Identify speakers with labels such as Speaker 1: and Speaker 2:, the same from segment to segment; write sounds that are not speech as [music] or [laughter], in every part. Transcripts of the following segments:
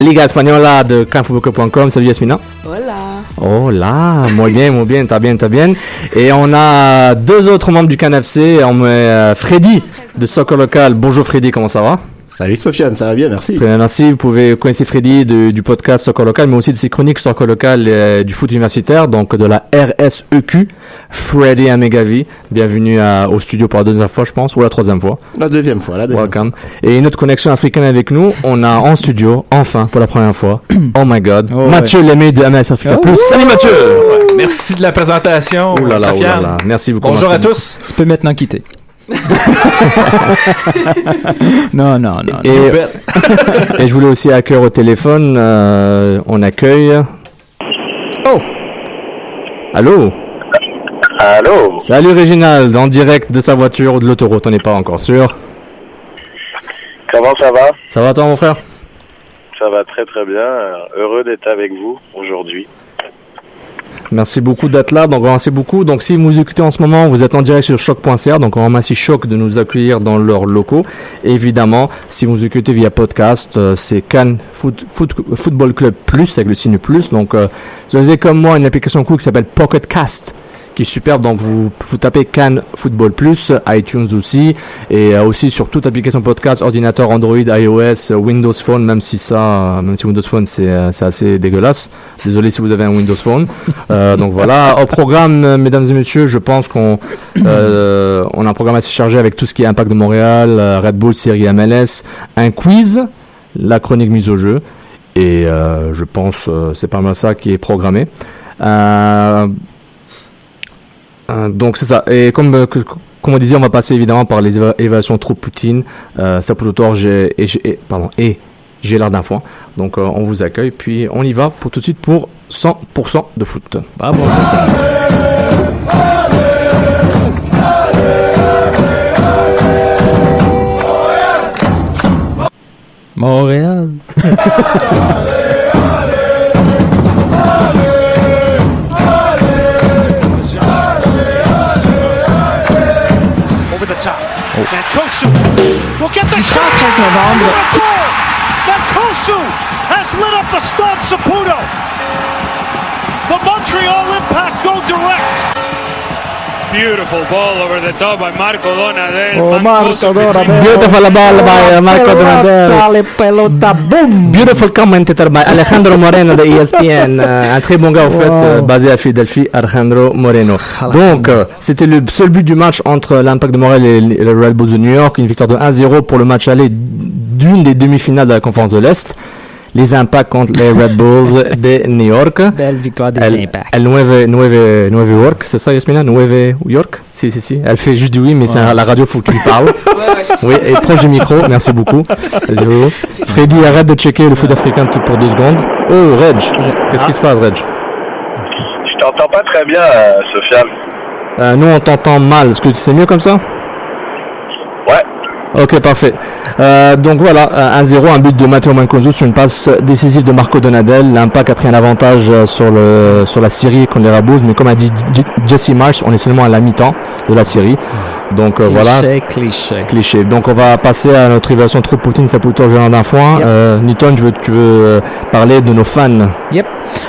Speaker 1: Liga Española de canfootball.com. Salut Yasmina.
Speaker 2: Hola.
Speaker 1: Hola, muy bien, muy bien, t'as bien, t'as bien. Et on a deux autres membres du CanFC. On met euh, Freddy de Soccer Local. Bonjour Freddy, comment ça va?
Speaker 3: Salut Sofiane, ça va bien, merci.
Speaker 1: Très bien, merci. Vous pouvez connaître Freddy de- du podcast Soccer Local, mais aussi de ses chroniques Soccer Local euh, du foot universitaire, donc de la RSEQ. Freddy Amegavi, bienvenue à- au studio pour la deuxième fois, je pense, ou la troisième fois.
Speaker 3: La deuxième fois, la deuxième
Speaker 1: Welcome. Et une autre connexion africaine avec nous. On a en studio, enfin, pour la première fois, [coughs] oh my god,
Speaker 4: Oh,
Speaker 1: Mathieu Lemay de MS Africa
Speaker 4: Oh.
Speaker 1: Plus. Salut Mathieu!
Speaker 5: Merci de la présentation,
Speaker 1: là là, là. Merci beaucoup.
Speaker 5: Bonjour à tous.
Speaker 4: Tu peux maintenant quitter. [laughs] non, non, non.
Speaker 1: Et,
Speaker 4: non. [laughs]
Speaker 1: et je voulais aussi accueillir au téléphone, euh, on accueille... Oh! Allô?
Speaker 6: Allô
Speaker 1: Salut Réginald, en direct de sa voiture ou de l'autoroute, on n'est pas encore sûr.
Speaker 6: Comment ça va
Speaker 1: Ça va toi mon frère?
Speaker 6: Ça va très très bien. Heureux d'être avec vous aujourd'hui.
Speaker 1: Merci beaucoup d'être là. Donc, merci beaucoup. Donc, si vous écoutez en ce moment, vous êtes en direct sur choc.ca. Donc, on remercie Choc de nous accueillir dans leurs locaux. Évidemment, si vous écoutez via podcast, euh, c'est Cannes Foot, Foot- Football Club Plus avec le signe plus. Donc, euh, vous avez comme moi une application cool qui s'appelle Pocket Cast qui est superbe. Donc, vous, vous tapez Cannes Football Plus, iTunes aussi, et euh, aussi sur toute application podcast, ordinateur, Android, iOS, Windows Phone, même si ça, même si Windows Phone c'est euh, assez dégueulasse. Désolé si vous avez un Windows Phone. Euh, donc voilà, au programme, mesdames et messieurs, je pense qu'on on a un programme assez chargé avec tout ce qui est Impact de Montréal, Red Bull, série MLS, un quiz, la chronique mise au jeu, et je pense c'est pas mal ça qui est programmé. Donc c'est ça. Et comme euh, que- comme on disait, on va passer évidemment par les éva- évaluations trop Poutine, euh, Saputo et, et, pardon et j'ai l'air d'un foin. Donc euh, on vous accueille, puis on y va pour tout de suite pour 100% de foot.
Speaker 4: Bravo. Montréal. [laughs]
Speaker 7: top. Mancosu will get the
Speaker 2: 13 novembre.
Speaker 7: Mancosu has lit up the Stade Saputo. The Montreal Impact go direct. Beautiful ball over the top by Marco Donadel.
Speaker 4: Oh, Marco Donadel.
Speaker 1: Beautiful ball by Marco Donadel.
Speaker 4: pelota, boum!
Speaker 1: Beautiful commentator by Alejandro Moreno de ESPN. [laughs] Euh, un très bon gars, au fait, euh, basé à Philadelphie, Alejandro Moreno. Donc, euh, c'était le seul but du match entre l'Impact de Montréal et le Red Bulls de New York. Une victoire de 1-0 pour le match aller d'une des demi-finales de la conférence de l'Est. Les Impacts contre les Red Bulls de New York.
Speaker 4: Belle victoire des
Speaker 1: El,
Speaker 4: impacts.
Speaker 1: El Nueve, Nueve, Nueve York, c'est ça Yasmina? Nueve York? Si, si, si. Elle fait juste du oui, mais c'est à la radio, faut que tu lui parles. [laughs] Oui, et proche du micro, merci beaucoup. Freddy, arrête de checker le foot africain tout pour deux secondes. Oh, Reg, qu'est-ce qui se passe, Reg?
Speaker 6: Je t'entends pas très bien, euh, Sofiane.
Speaker 1: Euh, Nous, on t'entend mal. Est-ce que c'est mieux comme ça?
Speaker 6: Ouais.
Speaker 1: Ok, parfait. Euh, donc voilà, euh, 1-0, un but de Matteo Mancosu sur une passe décisive de Marco Donadel. L'Impact a pris un avantage euh, sur, le, sur la série contre les Rabous, mais comme a dit Jesse Marsh, on est seulement à la mi-temps de la série. Donc euh, voilà,
Speaker 4: Cliché, cliché.
Speaker 1: cliché. Donc on va passer à notre évaluation trop Poutine, Saputo, Gérard d'un foin.
Speaker 4: Yep.
Speaker 1: Euh, Newton, tu veux, tu veux euh, parler de nos fans?
Speaker 4: Yep.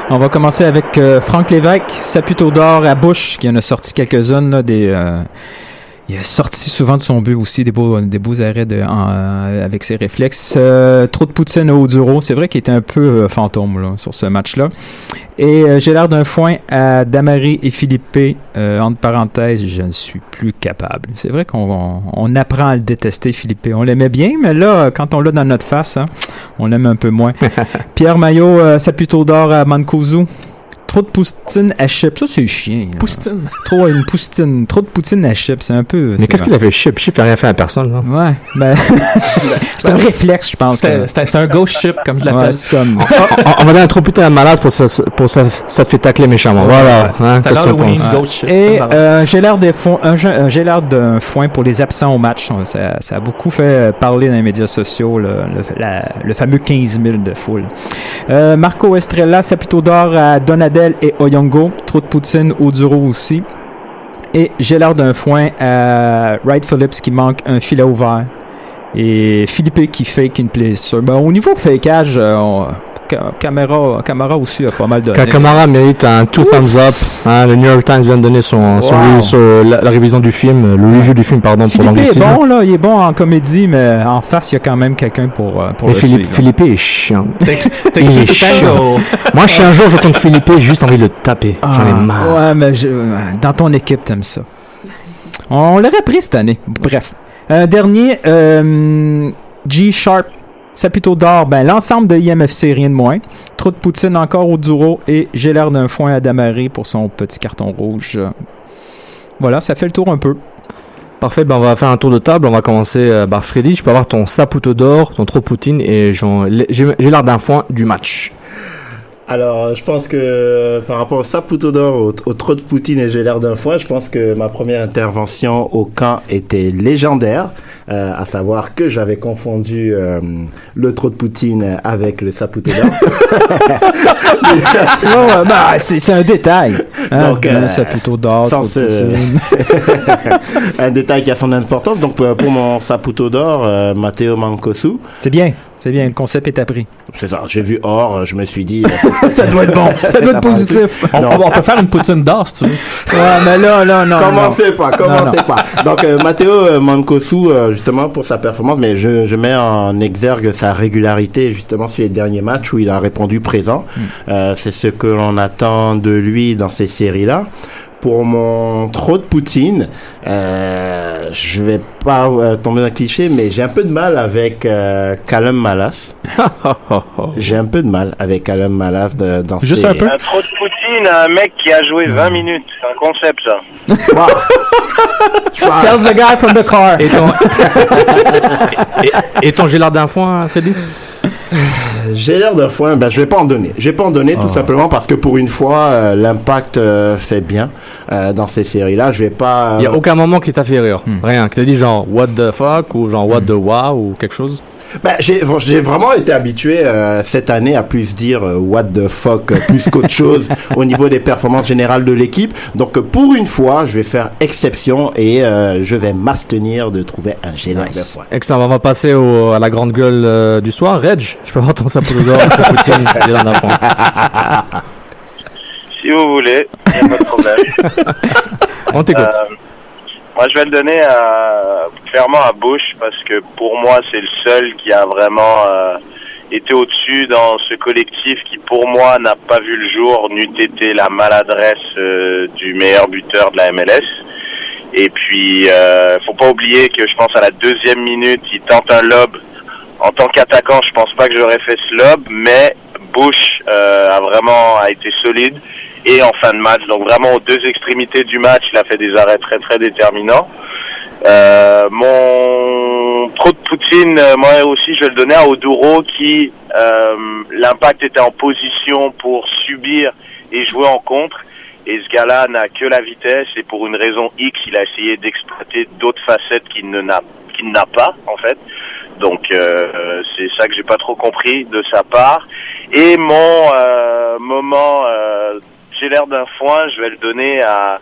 Speaker 4: On va commencer avec euh, Franck Lévesque, Saputo d'or à Bush, qui en a sorti quelques-unes, là, des... il a sorti souvent de son but aussi des beaux, des beaux arrêts de, en, avec ses réflexes. Euh, trop de Poutine au Duro. C'est vrai qu'il était un peu euh, fantôme là, sur ce match-là. Et euh, j'ai l'air d'un foin à Damari et Philippe. Euh, entre parenthèses, je ne suis plus capable. C'est vrai qu'on on, on apprend à le détester, Philippe. On l'aimait bien, mais là, quand on l'a dans notre face, hein, on l'aime un peu moins. [laughs] Pierre Maillot, euh, Saputo d'or à Mancosu. Trop de poutine à chip. Ça, c'est chien. là.
Speaker 5: Poustine.
Speaker 4: Trop une poutine. Trop de poutine à chip. C'est un peu.
Speaker 1: Mais
Speaker 4: c'est
Speaker 1: qu'est-ce qu'il avait Chip Chip fait rien fait à personne. Là.
Speaker 4: Ouais, ben. [laughs] c'est un réflexe, je pense.
Speaker 5: C'était un ghost ship, comme je l'appelle.
Speaker 4: c'est comme.
Speaker 1: on, on va donner un trop putain malade pour ça, pour ça, ça te fait tacler méchamment. Voilà. Hein, t'en
Speaker 5: l'Halloween
Speaker 1: penses?
Speaker 5: ghost ship.
Speaker 4: Et euh, j'ai l'air de d'un foin pour les absents au match. Ça, ça a beaucoup fait parler dans les médias sociaux, le, le- la- le fameux 15 000 de foule. Euh, Marco Estrella, Saputo d'or à Donadel et Oyongo. Trop de Poutine au Duro aussi. Et j'ai l'air d'un foin à Wright Phillips qui manque un filet ouvert. Et Philippe qui fake une blessure. Ben, au niveau fakeage, euh, on- Camara, Camara aussi a pas mal donné.
Speaker 1: Kamara mérite un two thumbs up. hein. le New York Times vient de donner son, son
Speaker 4: Wow.
Speaker 1: review sur la, la révision du film, le review du film, pardon, pour
Speaker 4: Philippe est
Speaker 1: l'anglicisme.
Speaker 4: bon, là. Il est bon en comédie, mais en face, il y a quand même quelqu'un pour, euh, pour
Speaker 1: Mais
Speaker 4: le
Speaker 1: Philippe,
Speaker 4: suivre.
Speaker 1: Philippe est chiant. [laughs] Il est chiant. Moi, je suis un jour, je compte Philippe, j'ai juste envie de le taper. J'en ai
Speaker 4: Ah,
Speaker 1: marre.
Speaker 4: Ouais, mais je- dans ton équipe, t'aimes ça. On l'aurait pris cette année. Bref. Un dernier, euh, G Sharp, Saputo d'or, ben l'ensemble de IMFC, rien de moins. Trop de Poutine encore au Duro et j'ai l'air d'un foin à Damaré pour son petit carton rouge. Voilà, ça fait le tour un peu.
Speaker 1: Parfait, ben on va faire un tour de table. On va commencer euh, par Freddy. Je peux avoir ton Saputo d'or, ton trop Poutine et j'ai l'air d'un foin du match.
Speaker 3: Alors, je pense que euh, par rapport au Saputo d'or, au, au trop de Poutine et j'ai l'air d'un foin, je pense que ma première intervention au camp était légendaire, euh, à savoir que j'avais confondu euh, le trop de Poutine avec le Saputo d'or. [laughs]
Speaker 4: Euh, ben, c'est un détail. Hein,
Speaker 3: Donc,
Speaker 4: le Saputo d'or. [laughs]
Speaker 3: Un détail qui a son importance. Donc, pour, pour mon Saputo d'or, Matteo Mancosu,
Speaker 4: C'est bien, c'est bien, le concept est appris.
Speaker 3: c'est ça, j'ai vu or, je me suis dit... euh, [laughs]
Speaker 4: Ça doit être bon, [laughs] ça doit être positif.
Speaker 5: On, peut faire une poutine d'or si tu veux. [laughs]
Speaker 4: Ouais, mais là, là, non. non.
Speaker 3: Commencez pas, commencez
Speaker 4: Non,
Speaker 3: pas. Donc euh, Matteo euh, Mancosu, euh, justement pour sa performance, mais je, je mets en exergue sa régularité justement sur les derniers matchs où il a répondu présent. Euh, c'est ce que l'on attend de lui dans ces séries-là. Pour mon trop de Poutine, euh, je vais pas euh, tomber dans le cliché, mais j'ai un peu de mal avec euh, Callum Malas. [laughs] J'ai un peu de mal avec Callum Malas de, dans
Speaker 5: Juste
Speaker 3: ces-
Speaker 5: un peu.
Speaker 6: Un trop de Poutine à un mec qui a joué 20 minutes. C'est un concept, ça. [laughs]
Speaker 4: Tells the guy from the car.
Speaker 1: Et ton, [laughs] et, et ton l'air d'un foin, Freddy?
Speaker 3: J'ai l'air d'un foin, ben je vais pas en donner. Je vais pas en donner tout simplement parce que pour une fois, euh, l'impact euh, fait bien euh, dans ces séries-là. Je vais pas.
Speaker 1: Il y a aucun moment qui t'a fait rire. Rien. Qui t'a dit genre what the fuck ou genre what the wow ou quelque chose?
Speaker 3: Ben, j'ai j'ai vraiment été habitué euh, cette année à plus dire euh, what the fuck euh, plus qu'autre [laughs] chose au niveau des performances générales de l'équipe. Donc pour une fois, je vais faire exception et euh, je vais m'abstenir de trouver un l'air
Speaker 4: Nice.
Speaker 1: Excellent. On va passer au, à la grande gueule euh, du soir. Reg, je peux avoir ton Saputo d'or, ton Poutine, [laughs] d'un foin.
Speaker 6: Si vous voulez, y a pas de problème. [laughs]
Speaker 1: On t'écoute.
Speaker 6: Moi, je vais le donner à, clairement à Bush parce que pour moi, c'est le seul qui a vraiment euh, été au-dessus dans ce collectif qui, pour moi, n'a pas vu le jour, n'eût été la maladresse euh, du meilleur buteur de la MLS. Et puis, euh, faut pas oublier que je pense à la deuxième minute, il tente un lob. En tant qu'attaquant, je pense pas que j'aurais fait ce lob, mais Bush euh, a vraiment été solide et en fin de match. Donc vraiment aux deux extrémités du match, il a fait des arrêts très très déterminants. Euh, mon trop de Poutine, euh, moi aussi, je vais le donner à Oduro qui euh, l'impact était en position pour subir et jouer en contre. Et ce gars-là n'a que la vitesse et pour une raison X, il a essayé d'exploiter d'autres facettes qu'il ne n'a qu'il n'a pas en fait. Donc euh, c'est ça que j'ai pas trop compris de sa part. Et mon euh, moment, euh, j'ai l'air d'un foin, je vais le donner à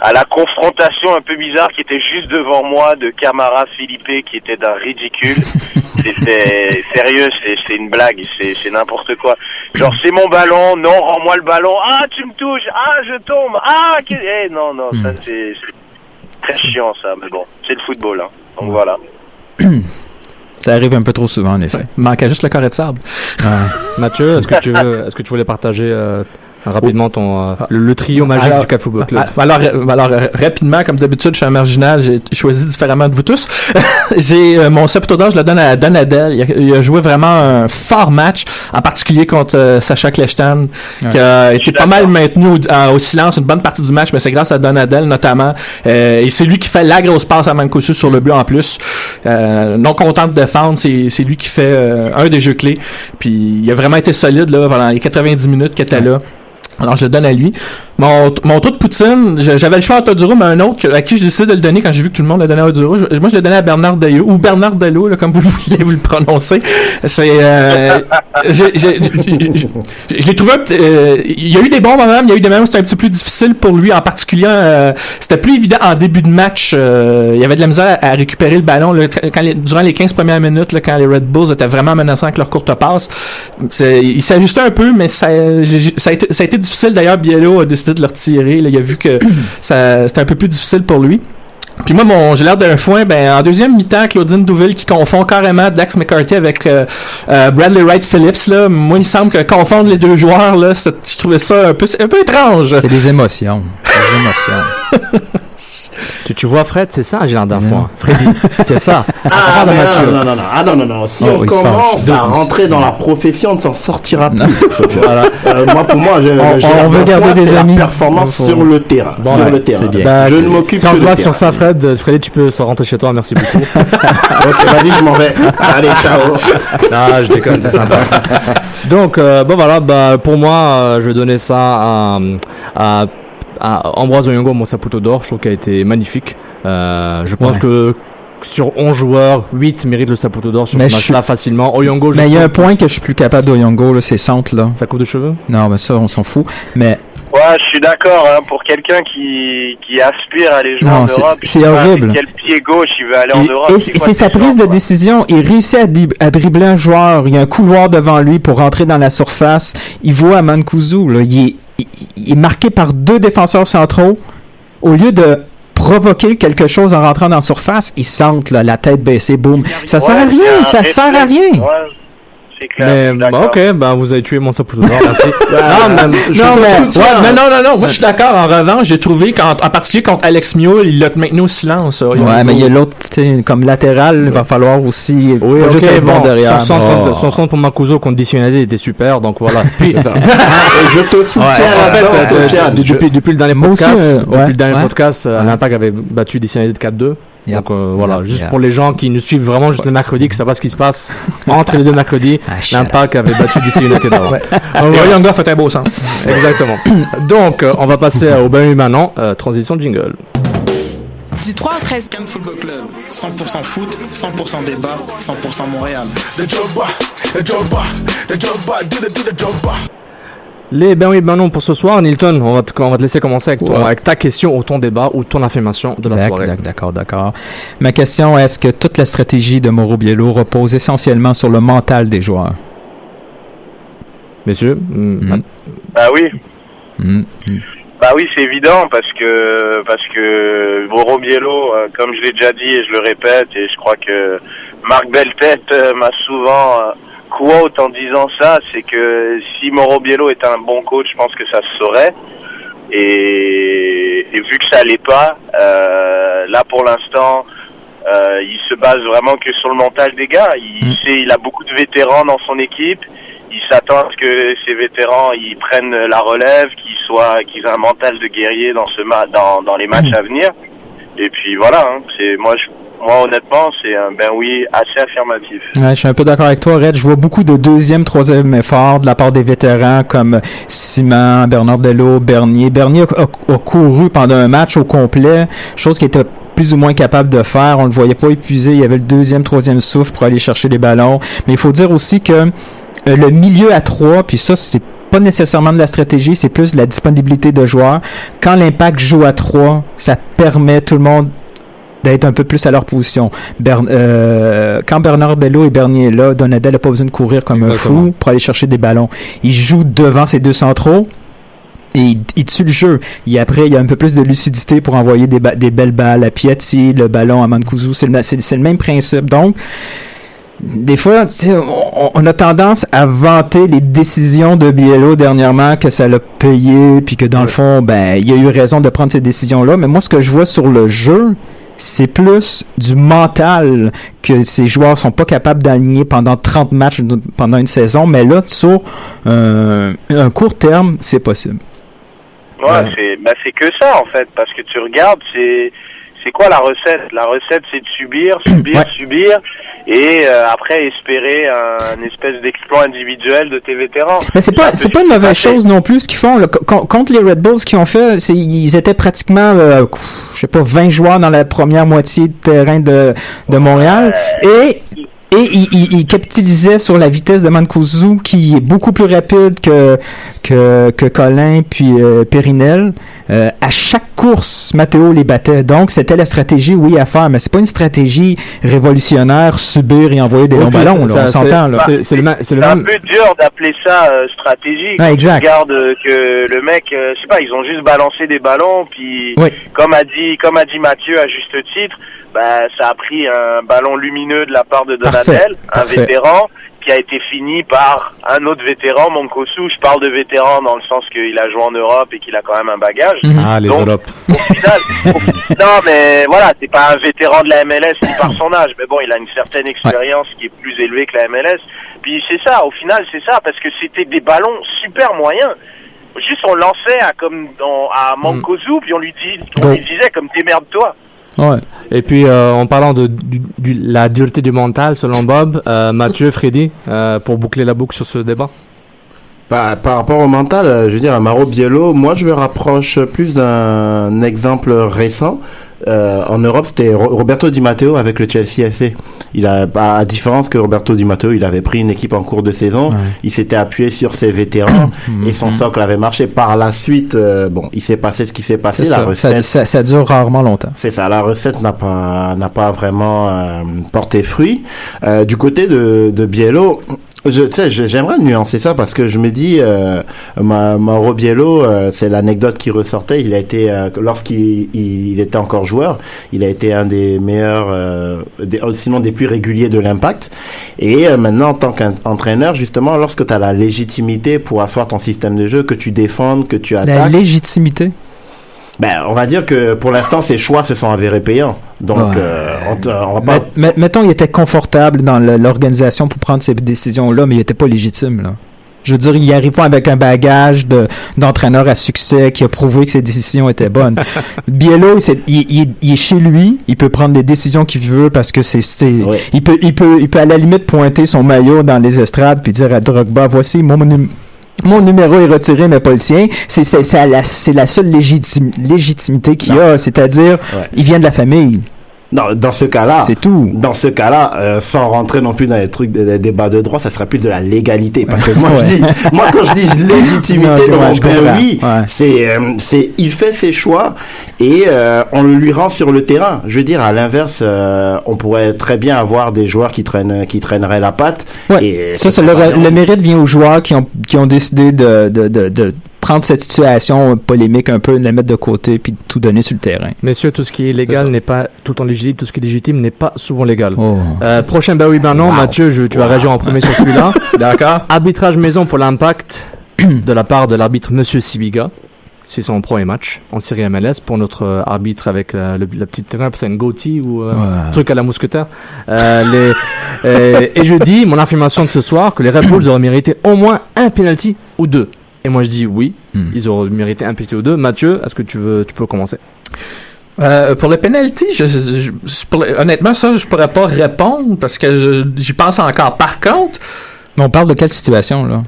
Speaker 6: à la confrontation un peu bizarre qui était juste devant moi de Camara Philippe qui était d'un ridicule. [laughs] C'était sérieux, c'est c'est une blague, c'est c'est n'importe quoi. Genre c'est mon ballon, non rends-moi le ballon. Ah tu me touches, ah je tombe, ah que- eh, non non ça c'est c'est très chiant ça, mais bon c'est le football hein. Donc voilà. [clears throat]
Speaker 4: Ça arrive un peu trop souvent, en effet.
Speaker 5: Il manquait juste le carré de sable. [laughs]
Speaker 1: Mathieu, est-ce que tu [laughs] veux, est-ce que tu voulais partager euh, rapidement ton euh, le, le trio magique
Speaker 5: Alors-
Speaker 1: du Café Football Club
Speaker 5: Ah, Alors, euh, alors euh, rapidement, comme d'habitude, je suis un marginal, j'ai choisi différemment de vous tous. [laughs] j'ai euh, mon Saputo d'or, je le donne à Don Adel. Il a, il a joué vraiment un fort match, en particulier contre euh, Sacha Kleshtan, qui a été pas mal maintenu au, en- au silence une bonne partie du match, mais c'est grâce à Don Adel notamment. Euh, et c'est lui qui fait la grosse passe à Mancosu sur le but en plus. Euh, non content de défendre, c'est c'est lui qui fait euh, un des jeux clés. Puis il a vraiment été solide là pendant les 90 minutes qu'il était là. Alors je le donne à lui. Mon, mon trou de poutine, j'avais le choix entre Oduro, mais un autre à qui je décide de le donner quand j'ai vu que tout le monde le donnait à Oduro. Moi, je le donnais à Bernard Dello, ou Bernard Dello, là, comme vous voulez vous le prononcer. C'est, euh, je l'ai trouvé, euh, il y a eu des bons moments, mais il y a eu des moments où c'était un petit peu plus difficile pour lui, en particulier, euh, c'était plus évident en début de match, euh, il y avait de la misère à, récupérer le ballon, durant les 15 premières minutes, quand les Red Bulls étaient vraiment menaçants avec leur courte passe. Il s'ajustait un peu, mais ça, ça a été difficile. D'ailleurs, Biello a décidé de le retirer. là. il a vu que [clears throat] c'était un peu plus difficile pour lui. Puis moi, mon, j'ai l'air d'un foin. Ben, en deuxième mi-temps, Claudine Douville qui confond carrément Dax McCarthy avec euh, euh, Bradley Wright Phillips. Là. Moi, il me semble que confondre les deux joueurs, là, je trouvais ça un peu, un peu étrange.
Speaker 4: C'est des émotions. Des émotions. [laughs]
Speaker 1: Tu, tu vois, Fred, c'est ça, j'ai l'air d'un foin. Freddy, c'est ça. [laughs]
Speaker 3: Ah, non, non, non, non, ah, non, non, non. Si
Speaker 4: Oh,
Speaker 3: on commence à rentrer dans la profession, on ne s'en sortira plus.
Speaker 4: Non. [laughs]
Speaker 3: voilà. Euh, moi, pour moi, je,
Speaker 4: On- on veut garder des amis.
Speaker 3: Performance
Speaker 4: Faut-
Speaker 3: sur le terrain.
Speaker 4: Bon,
Speaker 3: sur
Speaker 4: ouais,
Speaker 3: le terrain.
Speaker 4: c'est bien.
Speaker 1: Bah,
Speaker 3: je ne m'occupe
Speaker 1: Si on
Speaker 3: que
Speaker 1: se sur ça, Fred, Freddy, tu peux rentrer chez toi, merci beaucoup. [laughs]
Speaker 3: ok, vas-y, je m'en vais. Allez, ciao.
Speaker 1: non, je déconne, c'est sympa. Donc, euh, bon voilà, bah, pour moi, euh, je vais donner ça à, à, à Ambroise Oyongo, mon Saputo d'or. Je trouve qu'il a été magnifique. Euh, je pense
Speaker 4: Ouais.
Speaker 1: que sur 11 joueurs, 8 méritent le Saputo d'or sur
Speaker 4: Mais
Speaker 1: ce match-là facilement. Oyongo, je
Speaker 4: Mais il y a un point que je suis plus capable d'Oyongo, là, ces centres, là.
Speaker 1: Sa coupe de cheveux?
Speaker 4: Non, mais ça, on s'en fout. Mais
Speaker 6: Ouais, je suis d'accord. Hein, pour quelqu'un qui, qui aspire à aller jouer
Speaker 4: Non,
Speaker 6: en
Speaker 4: c'est-
Speaker 6: Europe,
Speaker 4: c'est horrible.
Speaker 6: Quel pied gauche il veut aller en
Speaker 4: Et-
Speaker 6: Europe
Speaker 4: c'est
Speaker 6: ces
Speaker 4: sa prise de
Speaker 6: quoi.
Speaker 4: décision. Il réussit à, dib- à dribbler un joueur. Il y a un couloir devant lui pour rentrer dans la surface. Il voit à Mancuso. Là, il, est, il- il est marqué par deux défenseurs centraux. Au lieu de provoquer quelque chose en rentrant dans la surface, il sente là, la tête baissée, boum. Ça sert à rien. Ça sert à rien.
Speaker 6: C'est clair.
Speaker 1: Mais bah, ok, bah vous avez tué mon [laughs] merci. non, mais,
Speaker 3: Je
Speaker 5: non, mais,
Speaker 3: soutiens.
Speaker 5: ouais, mais non, non, non, moi je suis d'accord. En revanche, j'ai trouvé qu'en en particulier contre Alex Mule, il l'a maintenu au silence.
Speaker 4: Ouais, mais il y a l'autre, tu sais, comme latéral, il va falloir aussi.
Speaker 1: Oui,
Speaker 4: pas
Speaker 1: ok,
Speaker 4: juste
Speaker 1: bon,
Speaker 4: bon derrière.
Speaker 1: Son centre,
Speaker 4: Oh.
Speaker 1: son centre pour Makuzo contre Dictionnaire était super, donc voilà. [laughs] Puis, [laughs]
Speaker 3: je te soutiens
Speaker 1: en fait, euh, de- depuis, le dernier podcast,
Speaker 4: euh,
Speaker 1: depuis le dernier podcast, euh, l'Impact avait battu Dictionnaire de 4-2.
Speaker 4: Yep.
Speaker 1: Donc euh, voilà,
Speaker 4: Yep,
Speaker 1: juste
Speaker 4: yep.
Speaker 1: pour les gens qui nous suivent vraiment juste le mercredi, qui savent pas ce qui se passe [laughs] entre les deux mercredis,
Speaker 4: Ah,
Speaker 1: l'Impact avait battu DC United avant. Voilà,
Speaker 5: Oyongo a fait un beau sens. [laughs]
Speaker 1: Exactement. Donc euh, on va passer au bain maintenant, euh, transition jingle.
Speaker 2: Du 3 au 13
Speaker 8: Cannes Football Club, 100% foot, 100% débat, 100% Montréal.
Speaker 1: Les ben oui, ben non pour ce soir, Nilton, on va te, on va te laisser commencer avec, ton,
Speaker 4: Ouais.
Speaker 1: avec ta question ou ton débat ou ton affirmation de la soirée.
Speaker 4: d'ac- D'accord, d'accord. Ma question est est-ce que toute la stratégie de Mauro Biello repose essentiellement sur le mental des joueurs?
Speaker 1: Messieurs, mm,
Speaker 4: Mm.
Speaker 6: Bah oui.
Speaker 4: Hmm.
Speaker 6: Bah oui, c'est évident parce que parce que Mauro Biello, euh, comme je l'ai déjà dit et je le répète, et je crois que Marc Beltête euh, m'a souvent euh, quote en disant ça, c'est que si Mauro Biello est un bon coach, je pense que ça se saurait. Et, et vu que ça l'est pas, euh, là pour l'instant, euh, il se base vraiment que sur le mental des gars. Il
Speaker 4: Mm.
Speaker 6: sait, il a beaucoup de vétérans dans son équipe. Il s'attend à ce que ces vétérans ils prennent la relève, qu'ils soient, qu'ils aient un mental de guerrier dans ce ma dans, dans les matchs à venir. Et puis voilà, hein, c'est moi je moi honnêtement c'est un ben oui assez affirmatif.
Speaker 4: Ouais, je suis un peu d'accord avec toi, Red. Je vois beaucoup de deuxième, troisième effort de la part des vétérans comme Simon, Bernard Delot, Bernier. Bernier a, couru pendant un match au complet, chose qu'il était plus ou moins capable de faire. On le voyait pas épuisé. Il y avait le deuxième, troisième souffle pour aller chercher les ballons. Mais il faut dire aussi que euh, le milieu à trois, puis ça, c'est pas nécessairement de la stratégie, c'est plus de la disponibilité de joueurs. Quand l'impact joue à trois, ça permet tout le monde d'être un peu plus à leur position. Bern- euh, quand Bernard Dello et Bernier est là, Donadel n'a pas besoin de courir comme
Speaker 1: Exactement.
Speaker 4: un fou pour aller chercher des ballons. Il joue devant ses deux centraux et il, il tue le jeu. Et après, il y a un peu plus de lucidité pour envoyer des, ba- des belles balles à Piatti, le ballon à Mancuso. C'est le, même principe. Donc, des fois, on, on a tendance à vanter les décisions de Biello dernièrement, que ça l'a payé, puis que dans le fond, ben, il a eu raison de prendre ces décisions-là. Mais moi, ce que je vois sur le jeu, c'est plus du mental que ces joueurs sont pas capables d'aligner pendant 30 matchs pendant une saison. Mais là, sur euh, un court terme, c'est possible.
Speaker 6: Ouais,
Speaker 1: Ouais.
Speaker 6: c'est bah c'est que ça en fait parce que tu regardes c'est c'est quoi la recette? La recette c'est de subir, subir,
Speaker 4: Ouais.
Speaker 6: subir et euh, après espérer un, espèce d'exploit individuel de tes vétérans.
Speaker 4: Mais c'est pas c'est pas une mauvaise chose non plus ce qu'ils font là. Co- contre les Red Bulls qui ont fait, c'est ils étaient pratiquement euh, je sais pas 20 joueurs dans la première moitié de terrain de de Montréal et et il, il capitalisaient sur la vitesse de Mancuso qui est beaucoup plus rapide que que, que Colin puis euh, Périnel. Euh, à chaque course, Matteo les battait. Donc c'était la stratégie oui à faire, mais c'est pas une stratégie révolutionnaire subir et envoyer des
Speaker 1: Oui,
Speaker 4: longs ballons.
Speaker 1: ça-
Speaker 4: là, on
Speaker 1: ça-
Speaker 4: s'entend
Speaker 1: c'est- le, le
Speaker 6: un peu dur d'appeler ça euh, stratégie.
Speaker 4: Exact.
Speaker 6: Tu regardes euh, que le mec, euh, je sais pas, ils ont juste balancé des ballons, puis
Speaker 4: Oui.
Speaker 6: comme a dit, comme a dit Mathieu à juste titre, bah ça a pris un ballon lumineux de la part de
Speaker 4: Parfait,
Speaker 6: Un vétéran, qui a été fini par un autre vétéran, Monkosu. Je parle de vétéran dans le sens qu'il a joué en Europe et qu'il a quand même un bagage.
Speaker 4: Mhm.
Speaker 1: Ah, les
Speaker 6: Donc,
Speaker 1: Europes.
Speaker 6: Au final, au- [laughs] non mais voilà, c'est pas un vétéran de la MLS par son âge, mais bon, il a une certaine expérience qui est plus élevée que la MLS. Puis c'est ça, au final, c'est ça, parce que c'était des ballons super moyens. Juste on lançait à comme dans, à Mankozu, puis on lui dit, on
Speaker 4: Go.
Speaker 6: lui disait comme démerde-toi.
Speaker 4: Ouais.
Speaker 1: Et puis, euh, en parlant de du- du- la dureté du mental, selon Bob, euh, Mathieu, Freddy, euh, pour boucler la boucle sur ce débat.
Speaker 3: Par, par rapport au mental, je veux dire, Maro Biello, moi je me rapproche plus d'un exemple récent. Euh, en Europe, c'était Ro- Roberto Di Matteo avec le Chelsea FC. Il a, à différence que Roberto Di Matteo, il avait pris une équipe en cours de saison. Il s'était appuyé sur ses vétérans [coughs] et son socle avait marché. Par la suite, euh, bon, il s'est passé ce qui s'est passé. La
Speaker 4: ça.
Speaker 3: recette,
Speaker 4: Ça, dure rarement longtemps.
Speaker 3: c'est ça, la recette n'a pas n'a pas vraiment euh, porté fruit. Du côté de, de Biello, je, sais, j'aimerais nuancer ça parce que je me dis, euh, Ma- Mauro Biello, euh, c'est l'anecdote qui ressortait. Il a été, euh, lorsqu'il il, il était encore joueur, il a été un des meilleurs, euh, des- sinon des plus réguliers de l'impact. Et euh, maintenant, en tant qu'entraîneur, justement, lorsque tu as la légitimité pour asseoir ton système de jeu, que tu défendes, que tu
Speaker 4: La
Speaker 3: attaques,
Speaker 4: légitimité?
Speaker 3: Ben, on va dire que pour l'instant, ses choix se sont avérés payants. Donc,
Speaker 4: Ouais.
Speaker 3: euh, on, va pas.
Speaker 4: Met- met- mettons, il était confortable dans l'organisation pour prendre ces décisions-là, mais il était pas légitime, là. Je veux dire, il arrive pas avec un bagage de- d'entraîneur à succès qui a prouvé que ses décisions étaient bonnes. [laughs] Biello, il, il- il est chez lui, il peut prendre les décisions qu'il veut parce que c'est, il peut, il peut, il peut à la limite pointer son maillot dans les estrades puis dire à Drogba, voici mon, mon numéro est retiré, mais pas le sien. C'est, la, seule légitim- légitimité qu'il a, c'est-à-dire,
Speaker 3: Ouais.
Speaker 4: il vient de la famille,
Speaker 3: Non, dans ce cas-là,
Speaker 4: c'est tout.
Speaker 3: dans ce cas-là, euh, sans rentrer non plus dans les trucs des débats de droit, ça serait plus de la légalité. Parce que moi,
Speaker 4: Ouais.
Speaker 3: je dis, moi, quand je dis [laughs] légitimité
Speaker 4: Non,
Speaker 3: dans mon
Speaker 4: Ouais.
Speaker 3: c'est, euh, c'est, il fait ses choix et euh, on le lui rend sur le terrain. Je veux dire, à l'inverse, on pourrait très bien avoir des joueurs qui traînent, qui traîneraient la patte.
Speaker 4: Ouais.
Speaker 3: Et
Speaker 4: Ça, le, le mérite vient aux joueurs qui ont, qui ont décidé de, de, de, de prendre cette situation polémique un peu, de la mettre de côté, puis de tout donner sur le terrain.
Speaker 1: Messieurs, tout ce qui est légal n'est pas tout le temps légitime, tout ce qui est légitime n'est pas souvent légal.
Speaker 4: Oh.
Speaker 1: Euh, prochain, bah oui, ben non,
Speaker 3: Wow.
Speaker 1: Mathieu, je, tu vas réagir en premier sur celui-là. [laughs]
Speaker 5: D'accord.
Speaker 1: Arbitrage maison pour l'impact de la part de l'arbitre Monsieur Sibiga. C'est son premier match en série MLS pour notre euh, arbitre avec la, le- la petite terrain, c'est un goatee ou euh,
Speaker 4: Ouais.
Speaker 1: truc à la mousquetaire. Euh, les, euh, et je dis, mon affirmation de ce soir, que les Red Bulls auraient mérité au moins un penalty ou deux. Et moi je dis oui,
Speaker 4: Hmm.
Speaker 1: ils auraient mérité un penalty ou deux. Mathieu, est-ce que tu veux, tu peux commencer?
Speaker 5: Euh, pour le penalty, je, je- je- pour le- honnêtement, ça, je pourrais pas répondre parce que j'y pense encore. Par contre,
Speaker 4: Mais on parle de quelle situation, là?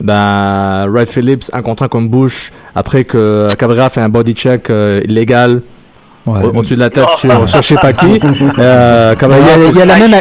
Speaker 1: Ben, Red Phillips, un contre un comme Bush, après que Cabrera fait un body check euh, illégal
Speaker 4: Ouais.
Speaker 1: au- au-dessus de la tête sur, sur je sais pas qui. [laughs] Euh, Cabrera,
Speaker 4: Il y a- il y a la même-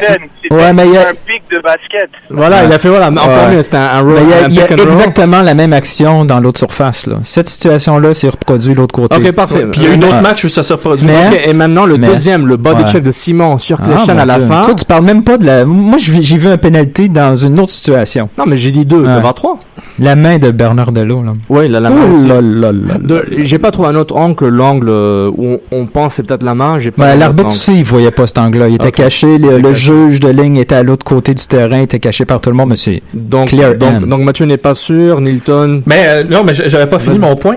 Speaker 4: Ouais, mais il y a-
Speaker 6: un pic de basket.
Speaker 1: voilà, il a fait voilà, encore
Speaker 4: Ouais.
Speaker 1: mieux, c'était un, un, roll-
Speaker 4: il y a, il y a exactement la même action dans l'autre surface, là. Cette situation-là s'est reproduite de l'autre côté.
Speaker 1: Ok, parfait.
Speaker 5: puis il y a eu d'autres
Speaker 4: Ouais.
Speaker 5: matchs où ça s'est produit.
Speaker 4: Mais-
Speaker 1: et maintenant le
Speaker 4: Mais-
Speaker 1: deuxième, le body
Speaker 4: Ouais.
Speaker 1: check de Simon sur
Speaker 4: Ah,
Speaker 1: Cléchan
Speaker 4: mon
Speaker 1: à la
Speaker 4: Dieu.
Speaker 1: fin.
Speaker 4: Toi, tu parles même pas de la. Moi, j'ai vu un penalty dans une autre situation.
Speaker 1: Non, mais j'ai dit deux, avoir trois.
Speaker 4: La main de Bernard Delot,
Speaker 1: a la main
Speaker 4: Ouh
Speaker 1: aussi.
Speaker 4: là là là là.
Speaker 1: De- J'ai pas trouvé un autre angle, que l'angle euh, où on, on pense c'est peut-être la main. J'ai pas.
Speaker 4: Ben, L'arbitre aussi, il voyait pas cet angle-là. Il était caché. Le, juge de ligne était à l'autre côté du terrain. Il était caché par tout le monde, monsieur.
Speaker 1: Donc,
Speaker 4: Clear
Speaker 1: donc, Mathieu n'est pas sûr, Nilton?
Speaker 5: Mais euh, non, mais j'avais pas fini mon point.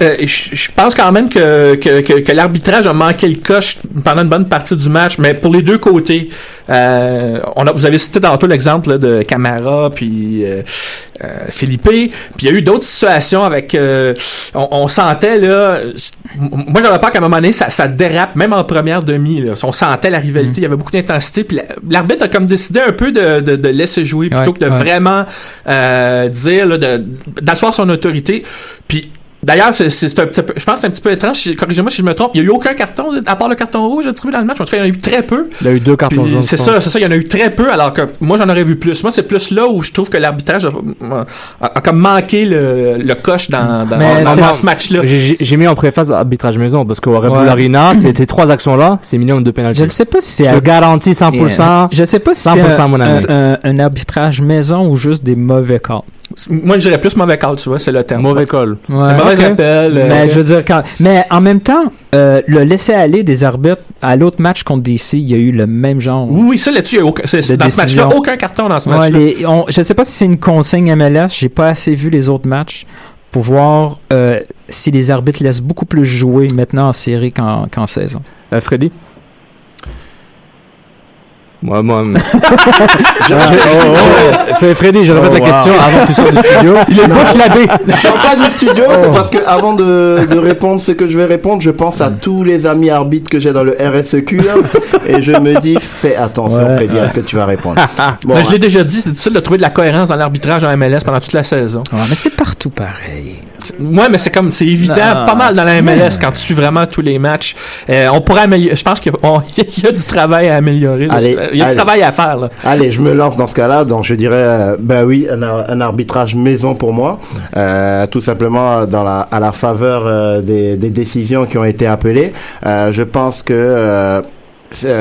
Speaker 5: Euh, je je pense quand même que, que, que, que l'arbitrage a manqué le coche pendant une bonne partie du match, mais pour les deux côtés. Euh, on a, vous avez cité tantôt l'exemple de Camara puis euh, euh, Philippe. Puis il y a eu d'autres situations avec. euh, on, on sentait là. Moi j'avais peur qu'à un moment donné ça, ça dérape, même en première demi. Là, on sentait la rivalité, il y avait beaucoup d'intensité. Puis la- l'arbitre a comme décidé un peu de, de, de laisser jouer plutôt
Speaker 4: Ouais,
Speaker 5: que de
Speaker 4: ouais.
Speaker 5: vraiment euh, dire là, d'asseoir son autorité. Puis D'ailleurs, c'est, c'est un petit peu, je pense que c'est un petit peu étrange. Corrigez-moi si je me trompe. Il n'y a eu aucun carton, à part le carton rouge distribué dans le match? En tout cas, il y en a eu très peu.
Speaker 1: Il a eu deux cartons jaunes.
Speaker 5: C'est ça, c'est ça. Il y en a eu très peu, alors que moi, j'en aurais vu plus. Moi, c'est plus là où je trouve que l'arbitrage a, a- a comme manqué le, le coche dans, dans,
Speaker 4: Mais
Speaker 5: dans-
Speaker 4: c'est-
Speaker 5: dans ce match-là.
Speaker 1: J'ai- mis en préface arbitrage maison parce qu'au Red Bull
Speaker 4: Ouais.
Speaker 1: Arena, [clears throat] c'était trois actions-là, c'est minimum de pénalty.
Speaker 4: Je ne sais pas si c'est
Speaker 1: Je te garantis 100%.
Speaker 4: Je sais pas si c'est
Speaker 1: 100%
Speaker 4: un,
Speaker 1: mon ami.
Speaker 4: un- un- un arbitrage maison ou juste des mauvais calls.
Speaker 5: Moi, je dirais plus mauvais call, tu vois, c'est le terme.
Speaker 1: Mauvais call.
Speaker 4: Ouais,
Speaker 5: mauvais
Speaker 4: ok.
Speaker 5: appel. euh,
Speaker 4: Mais je veux dire, quand... mais en même temps, euh, le laisser aller des arbitres à l'autre match contre DC, il y a eu le même genre.
Speaker 5: Oui, oui, ça là-dessus, il y a aucun, dans ce match-là, aucun carton dans ce
Speaker 4: Ouais,
Speaker 5: match-là.
Speaker 4: les- on- je sais pas si c'est une consigne MLS, j'ai pas assez vu les autres matchs pour voir euh, si les arbitres laissent beaucoup plus jouer maintenant en série qu'en qu'en saison.
Speaker 1: Euh, Freddy? Moi, moi. [laughs] je, je- Fred- Freddy, je répète
Speaker 3: Oh,
Speaker 1: la
Speaker 3: wow.
Speaker 1: question avant que tu sortes du studio. [laughs] Il est bouche labé.
Speaker 3: Je sors [laughs] pas du studio, c'est parce que avant de, de répondre ce que je vais répondre, je pense à tous les amis arbitres que j'ai dans le RSEQ là, et je me dis fais attention
Speaker 4: Ouais.
Speaker 3: Freddy à ce que tu vas répondre. Bon,
Speaker 5: Mais je l'ai déjà dit, c'est difficile de trouver de la cohérence dans l'arbitrage en MLS pendant toute la saison.
Speaker 4: Ouais, mais c'est partout pareil.
Speaker 5: Ouais, mais c'est comme, c'est évident,
Speaker 4: Non,
Speaker 5: pas mal dans la MLS quand tu suis vraiment tous les matchs. Euh, on pourrait améliorer, je pense qu'il [laughs] y, a- y du travail à améliorer. là.
Speaker 3: Allez,
Speaker 5: il y a
Speaker 3: allez.
Speaker 5: du travail à faire, là.
Speaker 3: Allez, je me lance dans ce cas-là. Donc, je dirais, euh, ben oui, un, ar- un arbitrage maison pour moi, Euh, tout simplement dans la, à la faveur euh, des, des décisions qui ont été appelées. Euh, je pense que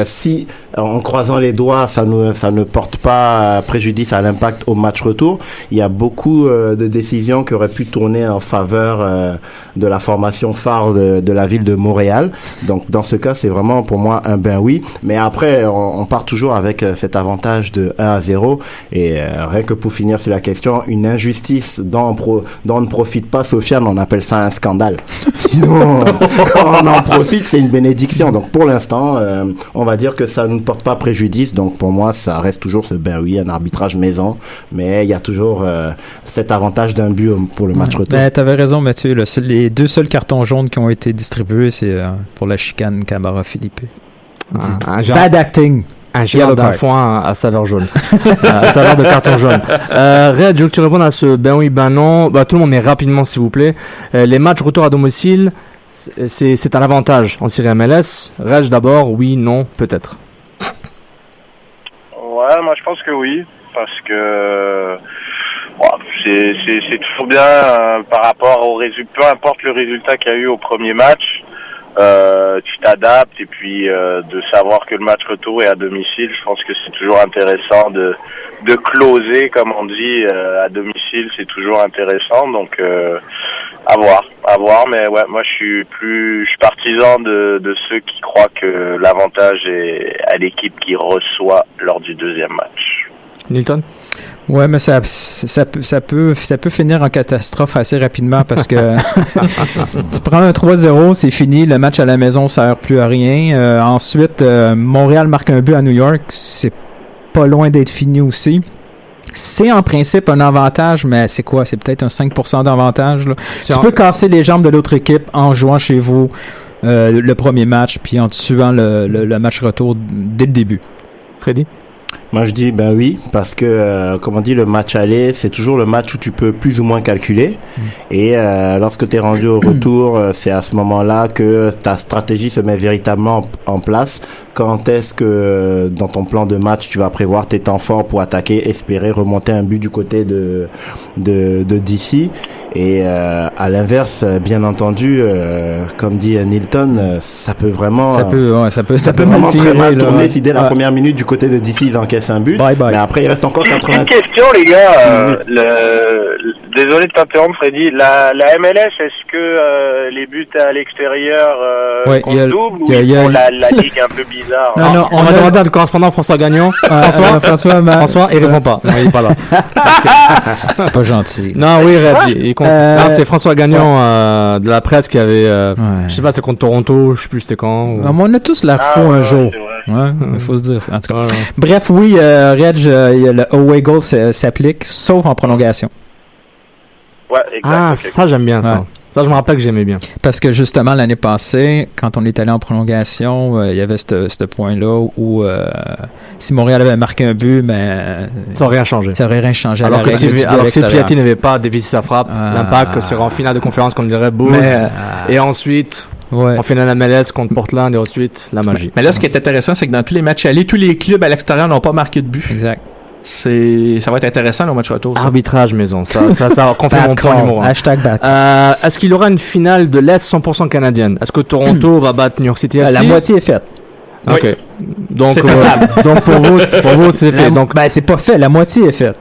Speaker 3: si en croisant les doigts, ça ne ça ne porte pas euh, préjudice à l'impact au match retour. Il y a beaucoup euh, de décisions qui auraient pu tourner en faveur euh, de la formation phare de, de la ville de Montréal. Donc dans ce cas, c'est vraiment pour moi un ben oui. Mais après, on, on part toujours avec euh, cet avantage de 1 à 0. Et euh, rien que pour finir sur la question, une injustice dont on, pro- dont on ne profite pas, Sofiane, on appelle ça un scandale. [laughs] Sinon, quand on en profite, c'est une bénédiction. Donc pour l'instant, euh, on va dire que ça ne porte pas préjudice. Donc pour moi, ça reste toujours ce ben oui, un arbitrage maison. Mais il y a toujours euh, cet avantage d'un but euh, pour le match retour.
Speaker 4: Ben, t'avais raison, Mathieu. là. C'est les deux seuls cartons jaunes qui ont été distribués, c'est euh, pour la chicane Camara Philippe.
Speaker 1: Un, un genre,
Speaker 4: Bad acting.
Speaker 1: un
Speaker 4: Yellow
Speaker 1: d'un foin à saveur jaune. [laughs] Euh, à saveur de carton jaune. Euh, Red, je veux que tu répondes à ce ben oui, ben non. Bah, tout le monde, mais rapidement, s'il vous plaît. Euh, les matchs retour à domicile, c'est c'est un avantage en série MLS. Reg d'abord, oui, non, peut-être.
Speaker 6: Ouais, moi je pense que oui, parce que c'est toujours bien euh, par rapport au résultat, peu importe le résultat qu'il y a eu au premier match, euh, tu t'adaptes et puis euh, de savoir que le match retour est à domicile, je pense que c'est toujours intéressant de de closer comme on dit à domicile, c'est toujours intéressant. Donc à voir, à voir, mais ouais, moi je suis plus, je suis partisan de, de ceux qui croient que l'avantage est à l'équipe qui reçoit lors du deuxième match.
Speaker 1: Nilton?
Speaker 4: Ouais, mais ça, ça, peut, ça, peut, ça peut finir en catastrophe assez rapidement parce que [laughs] [laughs] tu prends un 3-0, c'est fini, le match à la maison sert plus à rien. Euh, ensuite, euh, Montréal marque un but à New York, c'est pas loin d'être fini aussi. C'est en principe un avantage, mais c'est quoi? C'est peut-être un 5% d'avantage. là. Tu
Speaker 1: en-
Speaker 4: peux casser les jambes de l'autre équipe en jouant chez vous euh, le premier match, puis en tuant le, le, le match retour dès le début.
Speaker 1: Freddy?
Speaker 3: Moi, je dis ben oui, parce que, euh, comme on dit, le match aller, c'est toujours le match où tu peux plus ou moins calculer. Et euh, lorsque tu es rendu au retour, euh, c'est à ce moment-là que ta stratégie se met véritablement en en place. Quand est-ce que, euh, dans ton plan de match, tu vas prévoir tes temps forts pour attaquer, espérer remonter un but du côté de, de, de DC. Et euh, à l'inverse, bien entendu, euh, comme dit Nilton, ça peut vraiment...
Speaker 4: Ça peut, ouais, ça peut,
Speaker 3: ça, peut vraiment très mal tourner si dès la
Speaker 4: Ouais.
Speaker 3: première minute du côté de DC ils encaissent un but.
Speaker 4: Bye bye.
Speaker 3: Mais après il reste encore
Speaker 6: Une
Speaker 3: 80.
Speaker 6: question les gars, euh, le, désolé de t'interrompre, Freddy. La, la MLS, est-ce que euh, les buts à l'extérieur euh,
Speaker 4: Ouais,
Speaker 6: comptent
Speaker 4: il y a-
Speaker 6: double ou
Speaker 4: il y a-
Speaker 6: ils
Speaker 4: il y a-
Speaker 6: font la, la [laughs] ligue un peu bizarre
Speaker 4: Non, non,
Speaker 1: on, va demander à le correspondant François Gagnon. François,
Speaker 4: euh, François, ma-
Speaker 1: François, il répond pas. Non, il est pas là. [laughs]
Speaker 4: C'est pas gentil.
Speaker 1: Non, oui, Red, il, il compte.
Speaker 4: Euh,
Speaker 1: Non, c'est François Gagnon euh, de la presse qui avait, euh,
Speaker 4: Ouais.
Speaker 1: je sais pas, c'est contre Toronto, je sais plus c'était quand. ou-
Speaker 4: Ah, mais on a tous l'air
Speaker 6: Ah,
Speaker 4: faux
Speaker 6: ouais,
Speaker 4: un
Speaker 6: ouais,
Speaker 4: jour. Ouais, il faut se dire ça. En tout cas.
Speaker 1: Ouais, ouais.
Speaker 4: Bref, oui, euh, Reg, euh, le away goal s- s'applique, sauf en prolongation.
Speaker 6: Ouais, exact.
Speaker 1: Ah, ça j'aime bien ça.
Speaker 4: Ouais.
Speaker 1: Ça je me rappelle que j'aimais bien.
Speaker 4: Parce que justement, l'année passée, quand on est allé en prolongation, euh, il y avait ce ce point-là où euh, si Montréal avait marqué un but, ben,
Speaker 1: Ça aurait rien changé.
Speaker 4: ça aurait rien changé à
Speaker 1: Alors
Speaker 4: la
Speaker 1: que si, alors si. Piatti n'avait pas dévisé sa frappe,
Speaker 4: Ah.
Speaker 1: l'impact serait en finale de conférence contre les Red Bulls.
Speaker 4: Mais, euh,
Speaker 1: et ensuite,
Speaker 4: ouais.
Speaker 1: en finale MLS contre Portland et ensuite la magie.
Speaker 5: Mais là, ce qui est intéressant, c'est que dans tous les matchs allés, tous les clubs à l'extérieur n'ont pas marqué de but.
Speaker 4: Exact.
Speaker 5: C'est, ça va être intéressant le match retour. ça.
Speaker 1: Arbitrage maison, ça, ça, ça [laughs] confirme mon point numéro.
Speaker 4: Hashtag bad.
Speaker 1: Euh, est-ce qu'il y aura une finale de l'Est 100% canadienne? Est-ce que Toronto va battre New York City
Speaker 4: Euh,
Speaker 1: FC
Speaker 4: La moitié est faite.
Speaker 1: Ok. Donc,
Speaker 5: C'est
Speaker 1: euh, [laughs] donc pour vous, c'est- pour vous c'est fait. Donc,
Speaker 4: ben, c'est pas fait. La moitié est faite.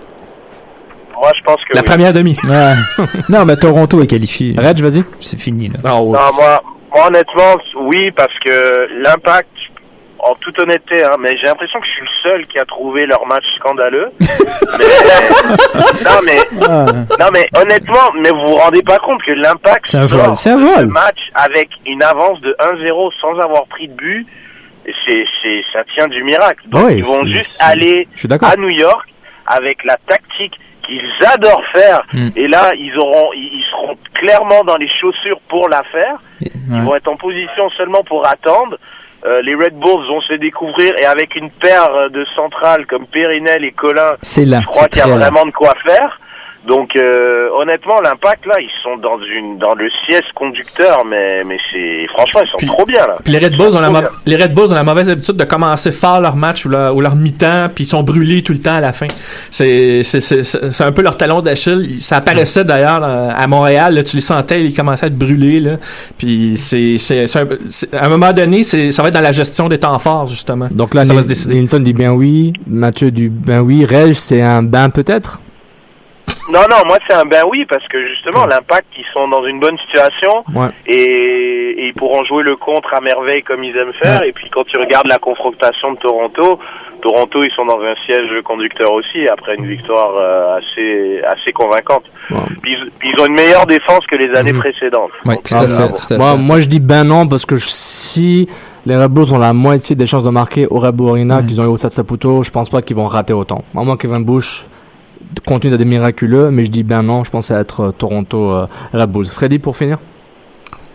Speaker 6: Moi, je pense que
Speaker 5: La
Speaker 6: oui.
Speaker 5: première demi.
Speaker 4: Ouais. [laughs] non, mais Toronto est qualifié.
Speaker 1: Reg, vas-y.
Speaker 4: C'est fini, là.
Speaker 5: Ah, ouais.
Speaker 6: Non, moi, moi, honnêtement, oui, parce que l'impact, en toute honnêteté, hein, mais j'ai l'impression que je suis le seul qui a trouvé leur match scandaleux. [laughs] mais, non, mais,
Speaker 4: Ah,
Speaker 6: non, mais honnêtement, mais vous vous rendez pas compte que l'impact
Speaker 4: C'est un
Speaker 6: match avec une avance de 1-0 sans avoir pris de but. C'est, c'est, ça tient du miracle. Donc,
Speaker 1: Ouais,
Speaker 6: ils vont juste aller à New York avec la tactique qu'ils adorent faire.
Speaker 4: Mm.
Speaker 6: Et là, ils auront, ils ils seront clairement dans les chaussures pour la faire. Ils
Speaker 4: Ouais.
Speaker 6: vont être en position seulement pour attendre. Euh, les Red Bulls vont se découvrir et avec une paire de centrales comme Périnel et Colin,
Speaker 4: C'est là.
Speaker 6: je crois qu'il y a vraiment de quoi faire. Donc euh, honnêtement, l'impact là, ils sont dans une dans le siège conducteur, mais mais c'est franchement ils sont
Speaker 5: Puis-
Speaker 6: trop bien là.
Speaker 5: Puis les Red Bulls ont la,
Speaker 6: bien.
Speaker 5: les Red Bulls ont la mauvaise habitude de commencer fort leur match ou leur, ou leur mi-temps, puis ils sont brûlés tout le temps à la fin. C'est c'est c'est c'est c'est un peu leur talon d'Achille. Il- Ça apparaissait d'ailleurs euh, à Montréal, là, tu les sentais, ils commençaient à être brûlés là. Puis c'est c'est c'est un, c'est- à un moment donné, c'est ça va être dans la gestion des temps forts justement.
Speaker 1: Donc là,
Speaker 5: Ça va se décider.
Speaker 1: Nilton dit bien oui. Mathieu dit ben oui. Reg, c'est un ben peut-être?
Speaker 6: Non non, moi c'est un ben oui parce que justement l'impact ils sont dans une bonne situation
Speaker 1: Ouais.
Speaker 6: et, et ils pourront jouer le contre à merveille comme ils aiment faire. Et puis quand tu regardes la confrontation de Toronto, Toronto ils sont dans un siège conducteur aussi après une victoire euh, assez assez convaincante.
Speaker 1: Ouais.
Speaker 6: Puis, ils- puis ils ont une meilleure défense que les années précédentes.
Speaker 4: Ouais,
Speaker 6: Donc,
Speaker 4: tout à fait.
Speaker 1: bon.
Speaker 4: tout à
Speaker 1: moi,
Speaker 4: fait.
Speaker 1: moi, je dis ben non parce que je- si les Red Bulls ont la moitié des chances de marquer au Red Bull Arena
Speaker 4: Ouais.
Speaker 1: qu'ils ont eu au Stade Saputo, je pense pas qu'ils vont rater autant. À moins Kevin Bush continue d'être miraculeux, mais je dis ben non, je pense à être euh, Toronto euh, Red Bulls. Freddy pour finir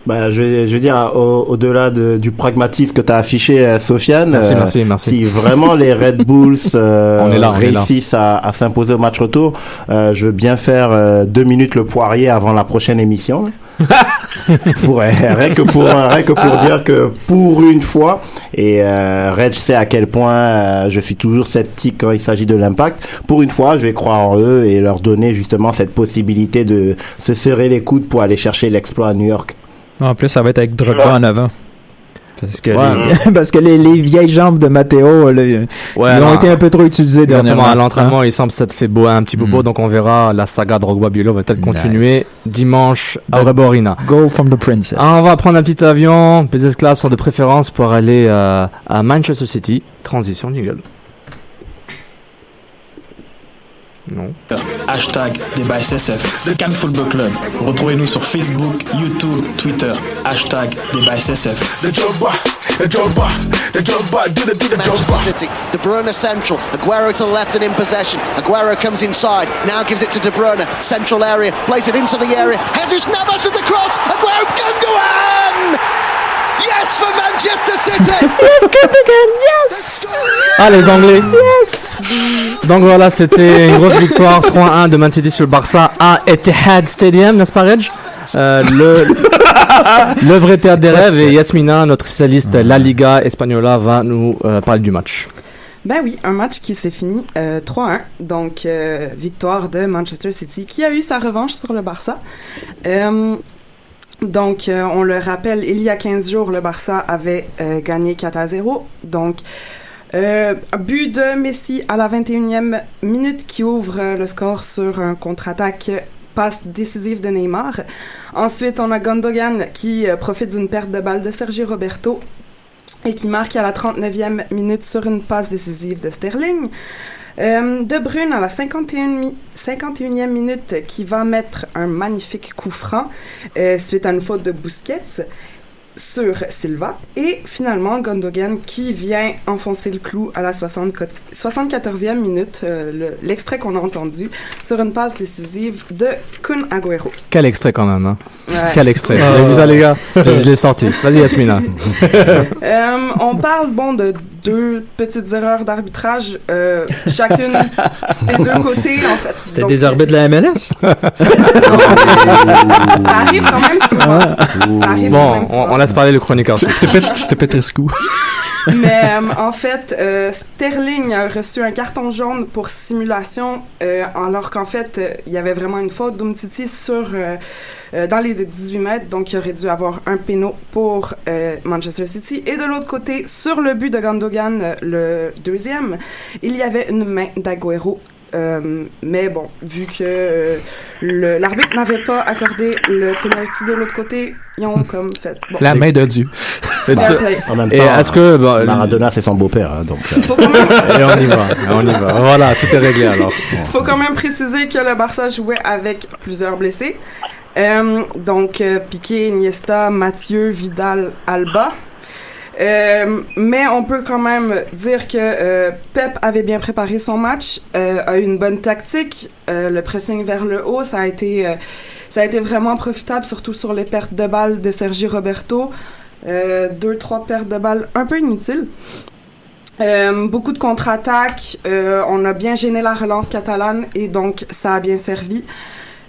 Speaker 3: Bah, je, vais- je dire, au- au-delà de- du pragmatisme que tu as affiché, euh, Sofiane,
Speaker 1: Merci,
Speaker 3: euh,
Speaker 1: merci, merci.
Speaker 3: si vraiment les Red [laughs] Bulls euh,
Speaker 1: On est là, on est là.
Speaker 3: réussissent à, à s'imposer au match retour, euh, je veux bien faire euh, deux minutes le poirier avant la prochaine émission. Pour, rien que pour euh, rien que pour dire que pour une fois et euh, Reg sait à quel point euh, je suis toujours sceptique quand il s'agit de l'impact pour une fois je vais croire en eux et leur donner justement cette possibilité de se serrer les coudes pour aller chercher l'exploit à New York
Speaker 4: En plus, ça va être avec Drogba en avant. Parce que,
Speaker 1: Ouais.
Speaker 4: les, [laughs] parce que les, les vieilles jambes de Matteo, ils ont
Speaker 1: non.
Speaker 4: été un peu trop utilisées dernièrement.
Speaker 1: à l'entraînement, il semble s'être fait beau, un petit peu
Speaker 4: Mm.
Speaker 1: donc on verra la saga Drogba Biolo va peut-être
Speaker 4: Nice.
Speaker 1: continuer dimanche à.
Speaker 4: Hein? Go from the princess.
Speaker 1: Ah, on va prendre un petit avion, business class de préférence pour aller euh, à Manchester City. Transition jingle. Non.
Speaker 8: Hashtag débat SSF. Le Cannes Football Club. Retrouvez-nous sur Facebook, YouTube, Twitter. Hashtag débat SSF.
Speaker 9: The Drogba, the Drogba, the Drogba, do the do the
Speaker 10: Manchester
Speaker 9: Drogba.
Speaker 10: City. De Bruyne central. Aguero to the left and in possession. Aguero comes inside. Now gives it to De Bruyne. Central area. Plays it into the area. Jesus Navas with the cross. Aguero Gundogan! Yes for Manchester City! [laughs]
Speaker 1: Ah, les Anglais Yes Donc voilà, c'était une grosse victoire 3-1 de Man City sur le Barça à Etihad Stadium, n'est-ce pas, Reg? Euh, le, le vrai théâtre des rêves et Yasmina, notre spécialiste La Liga Espagnola, va nous euh, parler du match.
Speaker 11: Ben oui, un match qui s'est fini euh, 3-1, donc euh, victoire de Manchester City qui a eu sa revanche sur le Barça. Donc, euh, on le rappelle, il y a 15 jours, le Barça avait euh, gagné 4 à 0. Donc, euh, but de Messi à la 21e minute qui ouvre le score sur un contre-attaque passe décisive de Neymar. Ensuite, on a Gondogan qui profite d'une perte de balle de Sergi Roberto et qui marque à la 39e minute sur une passe décisive de Sterling. Euh, de Bruyne à la 51, mi- 51e minute qui va mettre un magnifique coup franc euh, suite à une faute de Busquets sur Silva. Et finalement, Gondogan qui vient enfoncer le clou à la 60 74e minute, euh, le- l'extrait qu'on a entendu, sur une passe décisive de Kun Agüero.
Speaker 1: Quel extrait quand même, hein.
Speaker 11: Ouais.
Speaker 1: Quel extrait.
Speaker 5: Ah.
Speaker 1: Vous avez vu ça, les gars? Je, [laughs] je l'ai sorti. Vas-y, Yasmina. [laughs]
Speaker 11: Euh, on parle bon de deux petites erreurs d'arbitrage, euh, chacune [laughs] des deux côtés en fait.
Speaker 4: C'était
Speaker 11: Donc,
Speaker 4: des arbitres de la MLS? [laughs]
Speaker 11: Ça arrive quand même souvent. Ça arrive quand
Speaker 1: Bon,
Speaker 11: même
Speaker 1: on,
Speaker 11: souvent.
Speaker 1: on laisse parler le chroniqueur.
Speaker 5: C'est [laughs] Petrescu.
Speaker 11: Mais euh, en fait, euh, Sterling a reçu un carton jaune pour simulation, euh, alors qu'en fait, euh, il y avait vraiment une faute d'Umtiti sur dans les 18 mètres, donc il aurait dû avoir un péno pour euh, Manchester City. Et de l'autre côté, sur le but de Gandogan, euh, le deuxième, il y avait une main d'Aguero. Euh, mais bon, vu que euh, l'arbitre n'avait pas accordé le penalty de l'autre côté, ils ont comme fait. Bon.
Speaker 5: La main de Dieu.
Speaker 11: Play.
Speaker 3: En même
Speaker 1: et
Speaker 3: temps,
Speaker 1: est-ce que, bon,
Speaker 3: Maradona, c'est son beau-père, hein, donc. euh,
Speaker 11: Faut quand même [laughs]
Speaker 1: et on y va, et on y va. Voilà, tout est réglé alors.
Speaker 11: faut quand même préciser que le Barça jouait avec plusieurs blessés. Euh, donc, euh, Piqué, Iniesta, Mathieu, Vidal, Alba. Euh, mais on peut quand même dire que Pep avait bien préparé son match, a eu une bonne tactique. Le pressing vers le haut, ça a été, ça a été vraiment profitable, surtout sur les pertes de balles de Sergi Roberto. Deux, trois pertes de balles un peu inutiles. Beaucoup de contre-attaques. On a bien gêné la relance catalane et donc ça a bien servi.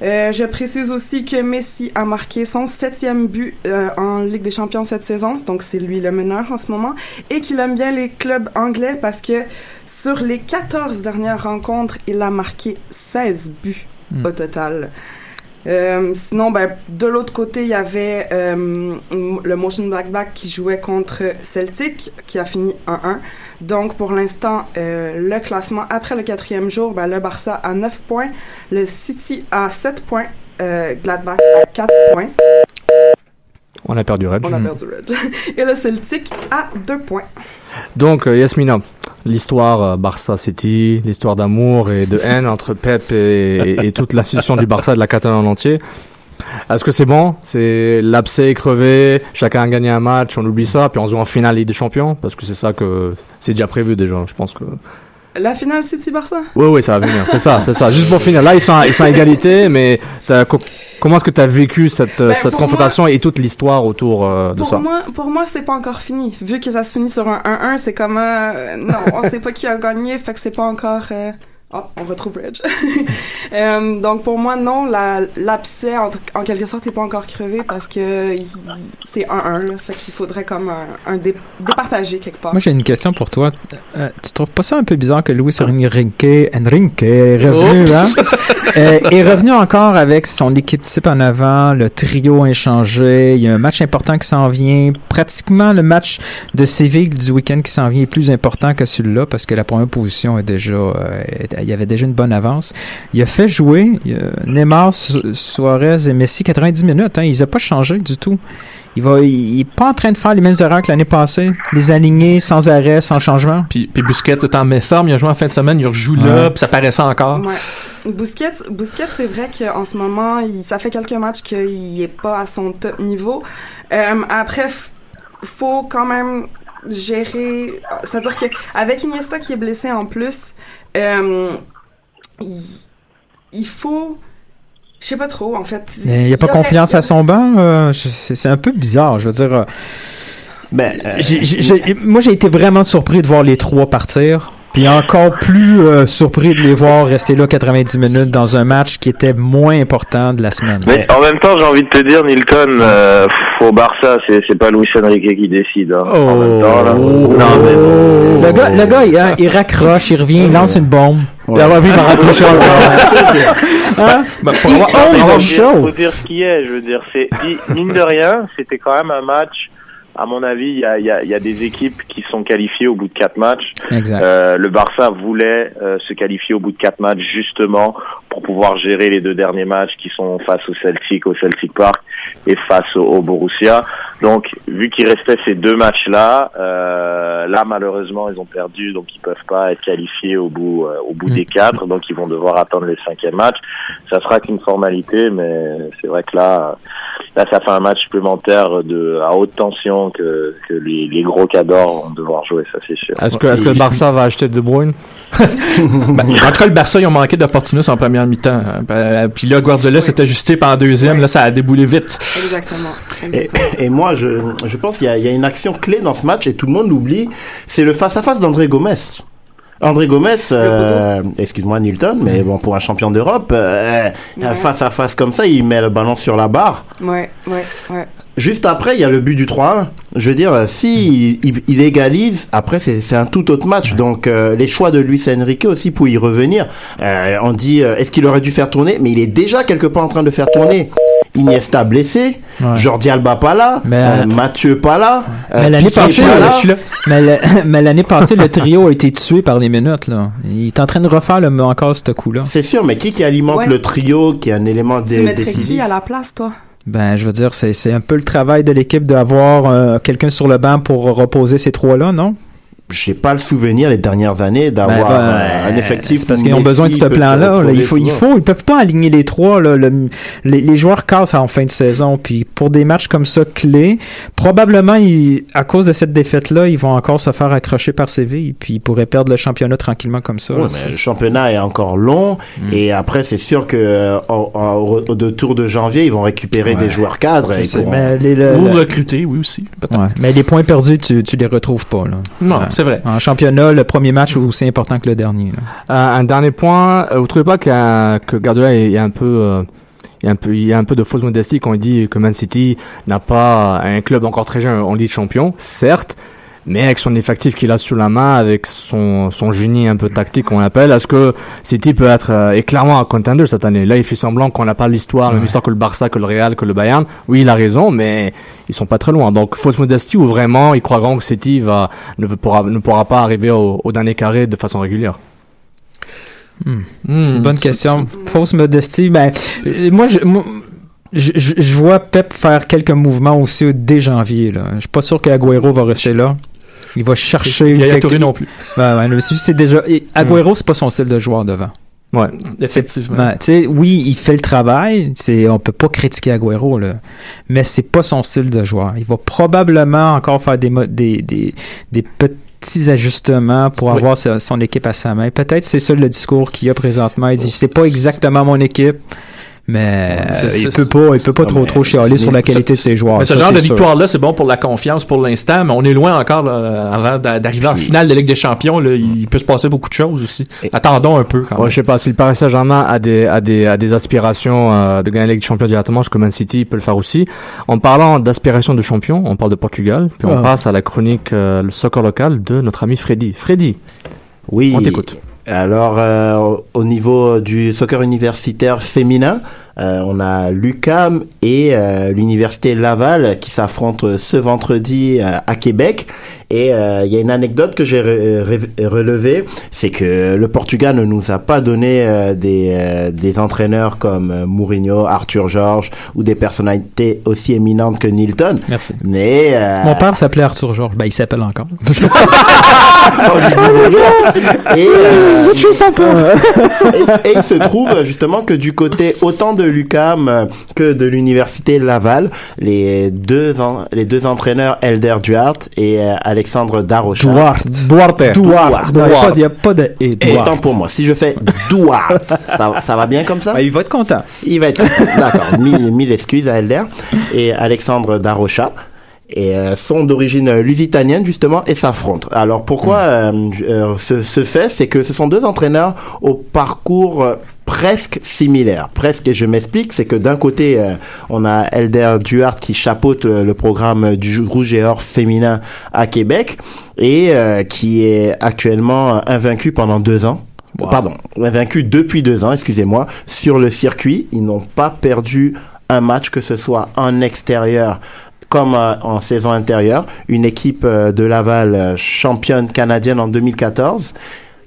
Speaker 11: Euh, je précise aussi que Messi a marqué son septième but euh, en Ligue des Champions cette saison, donc c'est lui le meneur en ce moment, et qu'il aime bien les clubs anglais parce que sur les 14 dernières rencontres, il a marqué 16 buts
Speaker 4: Hmm.
Speaker 11: au total. Euh, sinon, ben, de l'autre côté, il y avait euh, le Motion Black qui jouait contre Celtic, qui a fini 1-1. Donc, pour l'instant, euh, le classement après le quatrième jour, ben, le Barça a 9 points, le City a 7 points, Gladbach a 4 points,
Speaker 1: On a perdu Red.
Speaker 11: on a perdu Red, [laughs] et le Celtic a 2 points.
Speaker 1: Donc, euh, Yasmina, l'histoire euh, Barça City, l'histoire d'amour et de haine entre Pep et, et- et toute l'institution du Barça de la Catalogne en entier. Est-ce que c'est bon? C'est l'abcès crevé, chacun a gagné un match, on oublie ça, puis on se voit en finale Ligue des Champions? Parce que c'est ça que c'est déjà prévu déjà, je pense que...
Speaker 11: La finale City-Barça?
Speaker 1: Oui, oui, ça va venir, c'est ça, c'est ça. Juste pour finir, là, ils sont, à- ils sont à égalité, mais comment est-ce que tu as vécu cette, euh,
Speaker 11: Ben,
Speaker 1: cette confrontation et toute l'histoire autour euh, de
Speaker 11: Pour
Speaker 1: ça?
Speaker 11: moi, pour moi, c'est pas encore fini. Vu que ça se finit sur un 1-1, c'est comme euh, non, on sait pas qui a gagné, fait que c'est pas encore. euh, Oh, on retrouve Reg. [laughs] Euh, donc pour moi, non, la- l'abcès en, en quelque sorte est pas encore crevé parce que c'est 1-1, là, fait qu'il faudrait comme un, un dé- départager quelque part.
Speaker 4: Moi, j'ai une question pour toi. Euh, tu trouves pas ça un peu bizarre que Luis Enrique, Enrique est revenu,
Speaker 5: Oups.
Speaker 4: hein? Euh, est revenu encore avec son équipe type en avant, le trio inchangé. Il y a un match important qui s'en vient. Pratiquement le match de Séville du week-end qui s'en vient est plus important que celui-là parce que la première position est déjà, euh, est- il y avait déjà une bonne avance. Il a fait jouer euh, Neymar, Su- Suarez et Messi 90 minutes. Hein, ils n'ont pas changé du tout. Il va, il, il est pas en train de faire les mêmes erreurs que l'année passée. Les aligner sans arrêt, sans changement.
Speaker 5: Puis, puis Busquets est en méforme, il a joué en fin de semaine, il rejoue là, puis ça paraissait encore.
Speaker 11: Ouais. Busquets, Busquets c'est vrai qu'en ce moment, il, ça fait quelques matchs qu'il est pas à son top niveau. Euh, après, faut quand même gérer. C'est-à-dire que avec Iniesta qui est blessé en plus, euh, il, il faut. Je sais pas trop, en fait.
Speaker 4: Mais il n'y a pas confiance à son banc. euh, c'est un peu bizarre. Je veux dire. euh,
Speaker 3: Ben, euh,
Speaker 4: moi, j'ai été vraiment surpris de voir les trois partir. Puis encore plus euh, surpris de les voir rester là 90 minutes dans un match qui était moins important de la semaine.
Speaker 12: Mais en même temps, j'ai envie de te dire, Nilton, euh, au Barça, c'est c'est pas Luis Enrique qui décide. hein. En même temps, là. Non, mais
Speaker 4: Le gars, le gars il, hein, il raccroche, il revient, il lance une bombe.
Speaker 3: Ouais.
Speaker 4: Il va il va raccrocher encore.
Speaker 5: Pour
Speaker 4: Il
Speaker 12: faut dire,
Speaker 4: show.
Speaker 12: faut dire ce qui est. Je veux dire, c'est mine de rien, c'était quand même un match à mon avis, il y a, y, a, y a des équipes qui sont qualifiées au bout de quatre matchs.
Speaker 4: Exact.
Speaker 12: Euh, le Barça voulait euh, se qualifier au bout de quatre matchs justement pour pouvoir gérer les deux derniers matchs qui sont face au Celtic, au Celtic Park et face au, au Borussia. Donc, vu qu'il restait ces deux matchs-là, euh, là malheureusement ils ont perdu, donc ils peuvent pas être qualifiés au bout euh, au bout des quatre, donc ils vont devoir attendre les cinquièmes matchs. Ça sera qu'une formalité, mais c'est vrai que là, là ça fait un match supplémentaire de à haute tension que, que les, les gros cadors vont devoir jouer, ça c'est sûr.
Speaker 1: Est-ce que, est-ce que le Barça va acheter De Bruyne? [laughs]
Speaker 5: Ben, en tout cas, le Barça, ils ont manqué d'opportunisme en première mi-temps. Ben, Puis là, Guardiola s'est ajusté pendant deuxième. Là, ça a déboulé vite.
Speaker 11: Exactement.
Speaker 3: Et, et moi, je, je pense qu'il y, a- il y a une action clé dans ce match et tout le monde l'oublie. C'est le face-à-face d'André Gomez. André Gomez, euh, excuse-moi Nilton, mais bon pour un champion d'Europe, euh, un face-à-face comme ça, il met le ballon sur la barre.
Speaker 11: Ouais, ouais, ouais.
Speaker 3: Juste après, il y a le but du 3-1. Je veux dire, euh, si il, il égalise, après c'est c'est un tout autre match. Donc euh, les choix de Luis Enrique aussi pour y revenir. Euh, on dit, euh, est-ce qu'il aurait dû faire tourner? Mais il est déjà quelque part en train de faire tourner. Iniesta blessé, Jordi Alba pas là, euh, Mathieu pas là. euh,
Speaker 4: Mais l'année
Speaker 3: Piqué
Speaker 4: passée,
Speaker 3: pas là. [laughs]
Speaker 4: mais l'année passée, le trio a été tué par les minutes. Là. Il est en train de refaire le, encore ce coup-là.
Speaker 3: C'est sûr, mais qui qui alimente
Speaker 11: Ouais.
Speaker 3: le trio, qui est un élément
Speaker 11: Tu
Speaker 3: dé-
Speaker 11: mettrais qui
Speaker 3: décisif?
Speaker 11: à la place, toi?
Speaker 4: Ben, je veux dire, c'est c'est un peu le travail de l'équipe d'avoir euh, quelqu'un sur le banc pour reposer ces trois-là, non?
Speaker 3: J'ai pas le souvenir les dernières années d'avoir
Speaker 4: Ben, ben,
Speaker 3: un effectif
Speaker 4: parce qu'ils ont besoin de ce plan-là. là. Il faut, il faut, ils peuvent pas aligner les trois. là. Le- les, les joueurs cassent en fin de saison. Puis pour des matchs comme ça clés, probablement, ils- à cause de cette défaite-là, ils vont encore se faire accrocher par Séville. Puis ils pourraient perdre le championnat tranquillement comme ça.
Speaker 3: Ouais,
Speaker 4: là.
Speaker 3: mais le championnat est encore long
Speaker 4: Hmm.
Speaker 3: et après c'est sûr que euh, au, au- au- de tour de janvier ils vont récupérer des joueurs cadres. Et pourront-
Speaker 4: mais les- le-
Speaker 5: Ou recruter, oui aussi.
Speaker 4: Ouais. Mais les points perdus, tu, tu les retrouves pas. Là.
Speaker 5: Non,
Speaker 4: Ouais.
Speaker 5: C'est vrai.
Speaker 4: En championnat, le premier match aussi important que le dernier. là?
Speaker 1: Euh, un dernier point, euh, vous trouvez pas qu'il y a- que Guardiola est, est un peu euh, il y a un peu il y a un peu de fausse modestie quand il dit que Man City n'a pas un club encore très jeune en Ligue Champion, certes, mais avec son effectif qu'il a sous la main, avec son, son génie un peu tactique, on l'appelle, est-ce que City peut être euh, est clairement un contender cette année? Là, il fait semblant qu'on n'a pas l'histoire, la même histoire que le Barça, que le Real, que le Bayern. Oui, il a raison, mais ils sont pas très loin. Donc, fausse modestie ou vraiment, ils croiront que City va ne pourra ne pourra pas arriver au, au dernier carré de façon régulière?
Speaker 4: Hmm. C'est une bonne question. Fausse modestie. Ben, euh, moi, je, moi, je, je- je vois Pep faire quelques mouvements aussi dès janvier. Là. Je suis pas sûr qu'Aguero va rester là. Il va chercher.
Speaker 5: Yaya
Speaker 4: quelque-
Speaker 5: Touré non plus.
Speaker 4: Ben, ouais, mais si c'est déjà. et Aguero, c'est pas son style de joueur devant.
Speaker 1: Ouais,
Speaker 5: effectivement.
Speaker 4: Ben, oui, il fait le travail. C'est, on peut pas critiquer Aguero là, mais c'est pas son style de joueur. Il va probablement encore faire des des des, des petits ajustements pour avoir son équipe à sa main. Peut-être c'est ça le discours qu'il y a présentement. Il dit c'est pas exactement mon équipe. Mais euh, il peut pas, il peut pas trop trop chialer sur la qualité de ses joueurs.
Speaker 5: Mais ce
Speaker 4: Ça,
Speaker 5: genre de
Speaker 4: c'est sûr.
Speaker 5: victoire-là, c'est bon pour la confiance pour l'instant, mais on est loin encore là, avant d'a- d'arriver en finale de Ligue des Champions. là. il peut se passer beaucoup de choses aussi. Attendons un peu quand même.
Speaker 1: Ouais, je sais pas si le Paris Saint-Germain a des a des a des aspirations euh, de gagner la Ligue des Champions directement, je que Man City peut le faire aussi. En parlant d'aspirations de champion, on parle de Portugal, puis on
Speaker 3: Ah.
Speaker 1: passe à la chronique euh, le soccer local de notre ami Freddy. Freddy.
Speaker 3: Oui.
Speaker 1: On t'écoute.
Speaker 3: Alors, euh, au- au niveau du soccer universitaire féminin, on a l'UCAM et euh, l'université Laval qui s'affrontent ce vendredi euh, à Québec. Et euh, il y a une anecdote que j'ai re- re- relevée, c'est que le Portugal ne nous a pas donné euh, des, euh, des entraîneurs comme euh, Mourinho, Arthur Georges ou des personnalités aussi éminentes que Nilton.
Speaker 4: Merci.
Speaker 3: Mais euh,
Speaker 4: Mon père s'appelait Arthur Georges. Ben, il s'appelle encore. [laughs]
Speaker 3: Et, euh, et, et il se trouve justement que du côté autant de l'UCAM euh, que de l'université Laval, les deux en- les deux entraîneurs Elder Duarte et euh, Alexandre Darocha.
Speaker 4: Duarte.
Speaker 1: Duarte.
Speaker 4: Duarte. Il n'y a pas- il y a pas de et Duarte.
Speaker 3: autant pour moi, si je fais Duarte, [laughs] ça, ça va bien comme ça?
Speaker 4: Ben, il va être content.
Speaker 3: Il va être d'accord. mille, mille excuses à Elder et Alexandre Darocha. Et euh, sont d'origine lusitanienne justement et s'affrontent. Alors pourquoi euh, ce, ce fait, c'est que ce sont deux entraîneurs au parcours presque similaire. Presque, et je m'explique, c'est que d'un côté, euh, on a Elder Duarte qui chapeaute euh, le programme du Rouge et Or féminin à Québec et euh, qui est actuellement invaincu pendant deux ans. Pardon, invaincu depuis deux ans, excusez-moi, sur le circuit. Ils n'ont pas perdu un match, que ce soit en extérieur comme euh, en saison intérieure, une équipe euh, de Laval euh, championne canadienne en 2014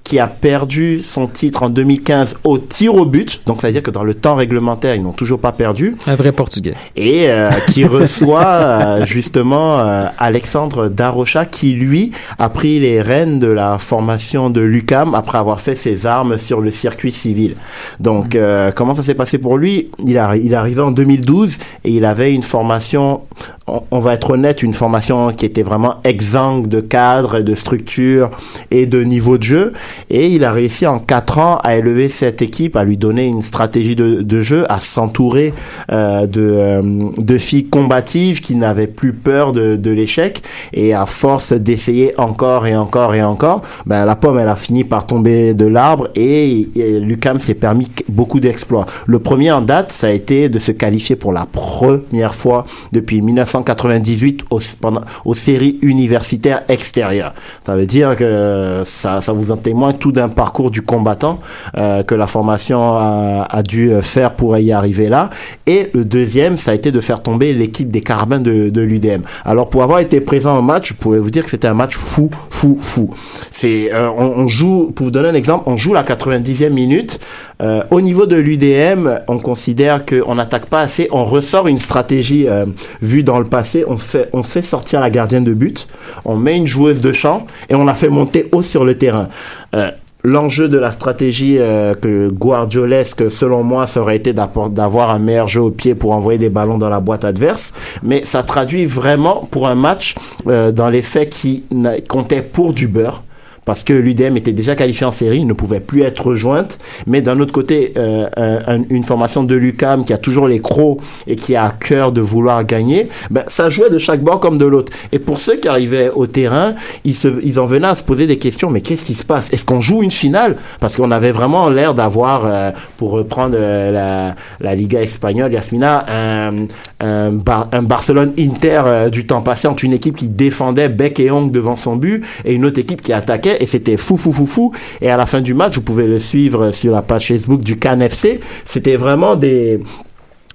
Speaker 3: qui a perdu son titre en 2015 au tir au but. Donc, ça veut dire que dans le temps réglementaire, ils n'ont toujours pas perdu.
Speaker 4: Un vrai Portugais.
Speaker 3: Et euh, qui [laughs] reçoit euh, justement euh, Alexandre Darocha, qui lui a pris les rênes de la formation de l'UCAM après avoir fait ses armes sur le circuit civil. Donc, euh, comment ça s'est passé pour lui? Il, a, il est arrivé en 2012 et il avait une formation, on, va être honnête, une formation qui était vraiment exsangue de cadre, de structure et de niveau de jeu. Et il a réussi en quatre ans à élever cette équipe, à lui donner une stratégie de, de jeu, à s'entourer euh, de, euh, de filles combatives qui n'avaient plus peur de, de l'échec. Et à force d'essayer encore et encore et encore, ben, la pomme, elle a fini par tomber de l'arbre et, et Lucam s'est permis beaucoup d'exploits. Le premier en date, ça a été de se qualifier pour la première fois depuis 1998 aux, pendant, aux séries universitaires extérieures. Ça veut dire que ça, ça vous en témoigne tout d'un parcours du combattant euh, que la formation a, dû faire pour y arriver là. Et le deuxième, ça a été de faire tomber l'équipe des Carabins de, l'UDM. Alors pour avoir été présent au match, je pourrais vous dire que c'était un match fou, fou, fou. C'est, euh, on, on, joue, pour vous donner un exemple, on joue la 90e minute. Euh, au niveau de l'UDM, on considère qu'on n'attaque pas assez. On ressort une stratégie euh, vue dans le passé. On fait, on fait sortir la gardienne de but. On met une joueuse de champ et on la fait monter haut sur le terrain. Euh, L'enjeu de la stratégie euh, que guardiolesque, selon moi, ça aurait été d'avoir un meilleur jeu au pied pour envoyer des ballons dans la boîte adverse. Mais ça traduit vraiment pour un match euh, dans les qui comptaient pour du beurre parce que l'UDM était déjà qualifié en série, ne pouvait plus être rejointe. Mais d'un autre côté, euh, un, une formation de l'UCAM qui a toujours les crocs et qui a à cœur de vouloir gagner, ben, ça jouait de chaque bord comme de l'autre. Et pour ceux qui arrivaient au terrain, ils, en venaient à se poser des questions. Mais qu'est-ce qui se passe? Est-ce qu'on joue une finale? Parce qu'on avait vraiment l'air d'avoir, euh, pour reprendre euh, la, Liga espagnole, Yasmina, un, un, Bar un Barcelone-Inter du temps passé entre une équipe qui défendait bec et ongle devant son but et une autre équipe qui attaquait et c'était fou, fou, fou, fou. Et à la fin du match, vous pouvez le suivre sur la page Facebook du CanFC. C'était vraiment des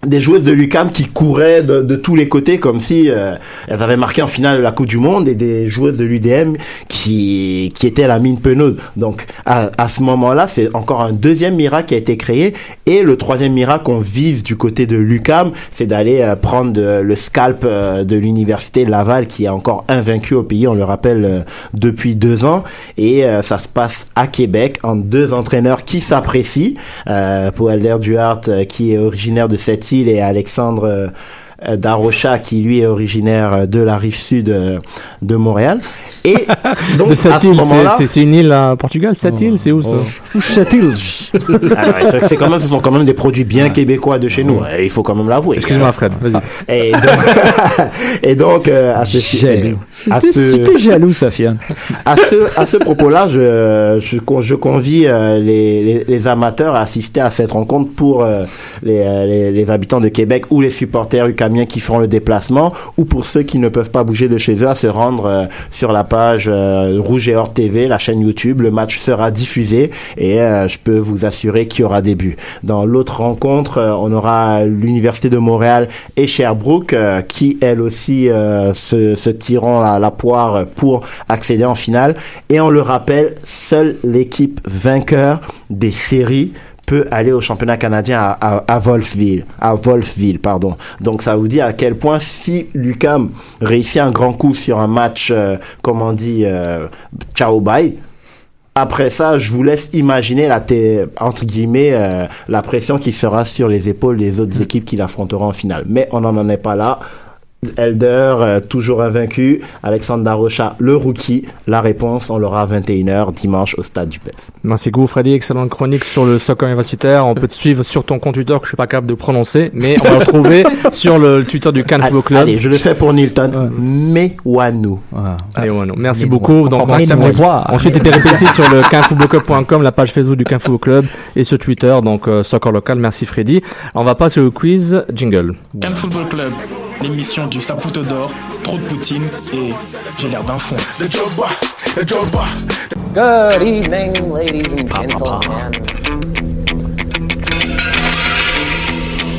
Speaker 3: des joueuses de l'UCAM qui couraient de, tous les côtés comme si euh, elles avaient marqué en finale la Coupe du Monde et des joueuses de l'UDM qui, qui étaient la mine peneuse. Donc à, ce moment-là, c'est encore un deuxième miracle qui a été créé et le troisième miracle qu'on vise du côté de l'UCAM, c'est d'aller euh, prendre le scalp euh, de l'université Laval qui est encore invaincu au pays, on le rappelle, depuis deux ans et ça se passe à Québec en deux entraîneurs qui s'apprécient. pour Elder Duhart qui est originaire de cette île et Alexandre euh, Darocha qui lui est originaire de la rive sud euh, de Montréal. Et donc à ce
Speaker 1: île,
Speaker 3: moment-là,
Speaker 1: c'est- une île à Portugal, cette île, c'est où ça Où cette île [laughs]
Speaker 3: Ah c'est- quand même, ce sont quand même des produits bien québécois de chez nous. Euh, Il faut quand même l'avouer.
Speaker 1: Excuse-moi Fred, vas-y.
Speaker 3: Et donc, [laughs] et donc euh, à ce,
Speaker 4: Jaloux.
Speaker 3: à
Speaker 4: C'était-
Speaker 3: ce-
Speaker 4: c'était jaloux, Sofiane.
Speaker 3: à ce, à ce propos-là, je, je, je convie euh, les, les, les amateurs à assister à cette rencontre pour euh, les, euh, les, les habitants de Québec ou les supporters ukamiens qui feront le déplacement ou pour ceux qui ne peuvent pas bouger de chez eux à se rendre euh, sur la page euh, Rouge et Or TV, la chaîne YouTube. Le match sera diffusé et euh, je peux vous assurer qu'il y aura des buts. Dans l'autre rencontre, euh, on aura l'Université de Montréal et Sherbrooke qui, elles aussi, se, se tireront la, la poire pour accéder en finale. Et on le rappelle, seule l'équipe vainqueur des séries peut aller au championnat canadien à, à, à Wolfville, à Wolfville, pardon. Donc ça vous dit à quel point si Lucam réussit un grand coup sur un match, euh, comme on dit, euh, ciao bye. Après ça, je vous laisse imaginer la entre guillemets euh, la pression qui sera sur les épaules des autres équipes qui l'affronteront en finale. Mais on n'en est pas là. Elder, euh, toujours invaincu. Alexandre Darocha, le rookie. La réponse, on l'aura à 21h dimanche au stade du PEF.
Speaker 1: Merci beaucoup Freddy, excellente chronique sur le soccer universitaire. On [laughs] peut te suivre sur ton compte Twitter que je suis pas capable de prononcer, mais on va le retrouver [laughs] sur le Twitter du Cannes Football Club.
Speaker 3: Allez, je le fais pour Nilton.
Speaker 1: Allez, ouais, non. Merci beaucoup. Donc,
Speaker 3: on va
Speaker 1: ensuite, les péripéties sur le quinfootballclub.com, la page Facebook du Quin Football Club et sur Twitter, donc euh, Soccer Local. Merci Freddy. On va passer au quiz jingle.
Speaker 8: Cannes Football Club, l'émission du Saputo d'or, trop de poutine et j'ai l'air d'un fond.
Speaker 13: Good evening, ladies and gentlemen.